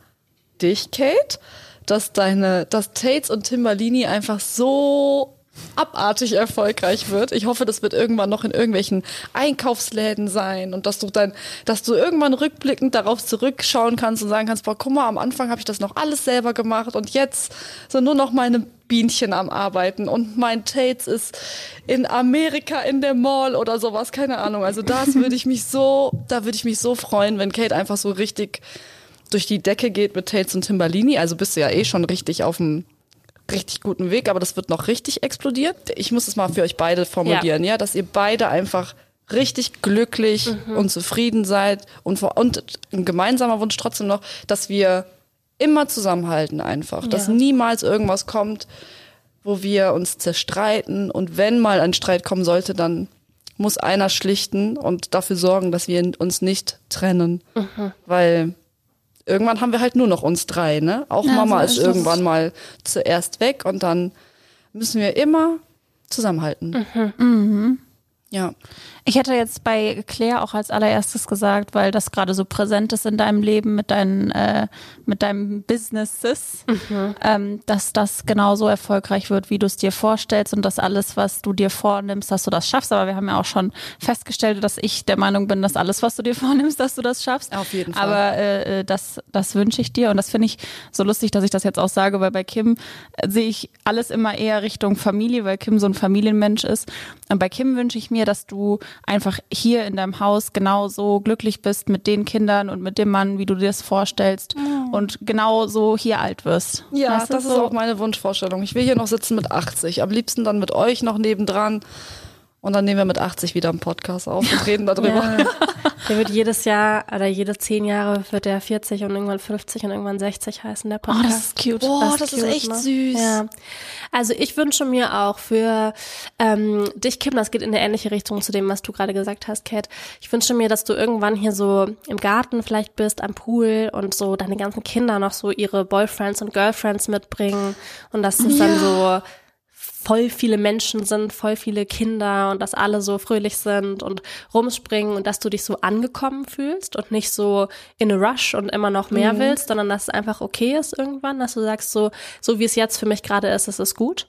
dich, Kate, dass deine, dass Tates und Timberlini einfach so abartig erfolgreich wird. Ich hoffe, das wird irgendwann noch in irgendwelchen Einkaufsläden sein und dass du dann, dass du irgendwann rückblickend darauf zurückschauen kannst und sagen kannst, boah, guck mal, am Anfang habe ich das noch alles selber gemacht und jetzt sind nur noch meine Bienchen am Arbeiten und mein Tates ist in Amerika in der Mall oder sowas, keine Ahnung. Also das würde ich mich so, da würde ich mich so freuen, wenn Kate einfach so richtig durch die Decke geht mit Tates und Timberlini. Also bist du ja eh schon richtig auf dem richtig guten Weg, aber das wird noch richtig explodieren. Ich muss es mal für euch beide formulieren, ja, dass ihr beide einfach richtig glücklich und zufrieden seid und, vor, und ein gemeinsamer Wunsch trotzdem noch, dass wir immer zusammenhalten einfach, dass Ja. niemals irgendwas kommt, wo wir uns zerstreiten und wenn mal ein Streit kommen sollte, dann muss einer schlichten und dafür sorgen, dass wir uns nicht trennen, weil irgendwann haben wir halt nur noch uns drei, ne? Auch Mama so ist ist irgendwann mal zuerst weg und dann müssen wir immer zusammenhalten. Ja. Ich hätte jetzt bei Claire auch als allererstes gesagt, weil das gerade so präsent ist in deinem Leben mit deinen, äh, mit deinem Businesses, ähm, dass das genauso erfolgreich wird, wie du es dir vorstellst und dass alles, was du dir vornimmst, dass du das schaffst. Aber wir haben ja auch schon festgestellt, dass ich der Meinung bin, dass alles, was du dir vornimmst, dass du das schaffst. Auf jeden Fall. Aber äh, äh, das, das wünsche ich dir und das finde ich so lustig, dass ich das jetzt auch sage, weil bei Kim äh, sehe ich alles immer eher Richtung Familie, weil Kim so ein Familienmensch ist. Und bei Kim wünsche ich mir, dass du einfach hier in deinem Haus genauso glücklich bist mit den Kindern und mit dem Mann, wie du dir das vorstellst und genauso hier alt wirst. Ja, du, das ist so- auch meine Wunschvorstellung. Ich will hier noch sitzen mit 80. Am liebsten dann mit euch noch nebendran. Und dann nehmen wir mit 80 wieder einen Podcast auf und reden darüber. Ja. Der wird jedes Jahr oder jede zehn Jahre wird der 40 und irgendwann 50 und irgendwann 60 heißen, der Oh, Podcast. das ist cute. Boah, das ist cute, echt ne? süß. Ja. Also ich wünsche mir auch für ähm, dich, Kim, das geht in eine ähnliche Richtung zu dem, was du gerade gesagt hast, Kat. Ich wünsche mir, dass du irgendwann hier so im Garten vielleicht bist, am Pool und so deine ganzen Kinder noch so ihre Boyfriends und Girlfriends mitbringen und dass es dann so voll viele Menschen sind, voll viele Kinder und dass alle so fröhlich sind und rumspringen und dass du dich so angekommen fühlst und nicht so in a rush und immer noch mehr willst, sondern dass es einfach okay ist irgendwann, dass du sagst so, so wie es jetzt für mich gerade ist, ist es gut.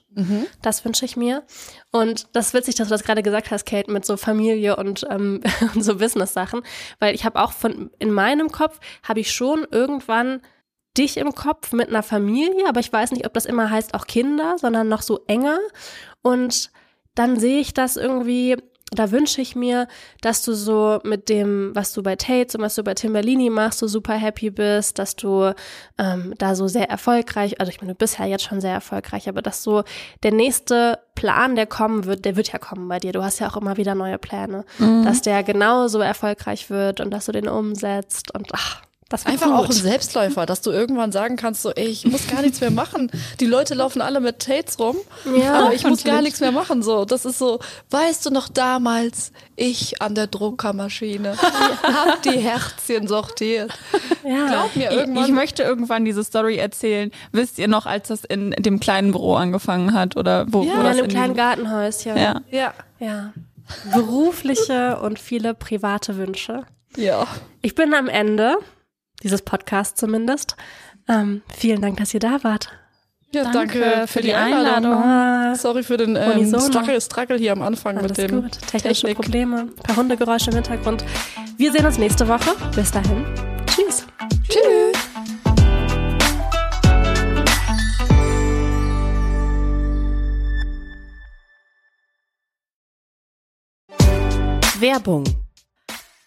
Das wünsche ich mir. Und das ist witzig, dass du das gerade gesagt hast, Kate, mit so Familie und, ähm, und so Business-Sachen, weil ich habe auch von, in meinem Kopf habe ich schon irgendwann dich im Kopf mit einer Familie, aber ich weiß nicht, ob das immer heißt auch Kinder, sondern noch so enger. Und dann sehe ich das irgendwie, da wünsche ich mir, dass du so mit dem, was du bei Tates und was du bei Timberlini machst, so super happy bist, dass du ähm, da so sehr erfolgreich, also ich meine, du bist ja jetzt schon sehr erfolgreich, aber dass so der nächste Plan, der kommen wird, der wird ja kommen bei dir. Du hast ja auch immer wieder neue Pläne, dass der genauso erfolgreich wird und dass du den umsetzt und ach, das Einfach gut. auch ein Selbstläufer, dass du irgendwann sagen kannst, so, ey, ich muss gar nichts mehr machen. Die Leute laufen alle mit Tates rum, Ja, aber ich muss gar natürlich. nichts mehr machen. So, das ist so, weißt du noch damals, ich an der Druckermaschine, hab die Herzchen sortiert. Ja. Glaub mir, Ich, irgendwann. ich möchte irgendwann diese Story erzählen. Wisst ihr noch, als das in dem kleinen Büro angefangen hat oder wo, Ja, wo in einem in kleinen Gartenhäuschen. Ja. ja, Ja. Berufliche und viele private Wünsche. ja. Ich bin am Ende, dieses Podcast zumindest. Ähm, vielen Dank, dass ihr da wart. Ja, Danke danke, für die Einladung. Ah, Sorry für den ähm. Struggle, Struggle hier am Anfang alles mit dem gut. Technische Technik. Probleme, ein paar Hundegeräusche im Hintergrund. Wir sehen uns nächste Woche. Bis dahin. Tschüss. Tschüss. Werbung.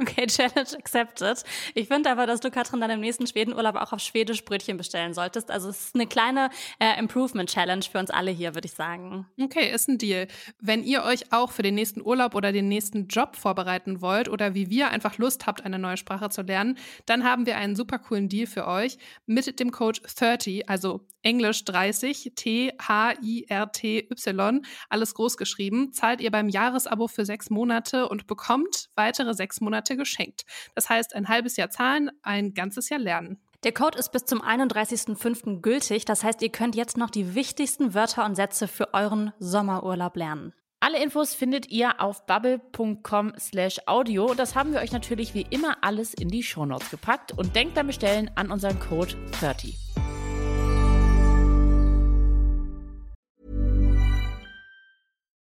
Okay, Challenge accepted. Ich finde aber, dass du, Katrin, dann im nächsten Schwedenurlaub auch auf Schwedisch Brötchen bestellen solltest. Also es ist eine kleine äh, Improvement-Challenge für uns alle hier, würde ich sagen. Okay, ist ein Deal. Wenn ihr euch auch für den nächsten Urlaub oder den nächsten Job vorbereiten wollt oder wie wir einfach Lust habt, eine neue Sprache zu lernen, dann haben wir einen super coolen Deal für euch mit dem Code 30, also Englisch 30, T H-I-R-T-Y, alles groß geschrieben, zahlt ihr beim Jahresabo für sechs Monate und bekommt weitere sechs Monate geschenkt. Das heißt, ein halbes Jahr zahlen, ein ganzes Jahr lernen. Der Code ist bis zum 31.05. gültig. Das heißt, ihr könnt jetzt noch die wichtigsten Wörter und Sätze für euren Sommerurlaub lernen. Alle Infos findet ihr auf bubble.com slash audio. Das haben wir euch natürlich wie immer alles in die Shownotes gepackt und denkt beim Bestellen an unseren Code 30.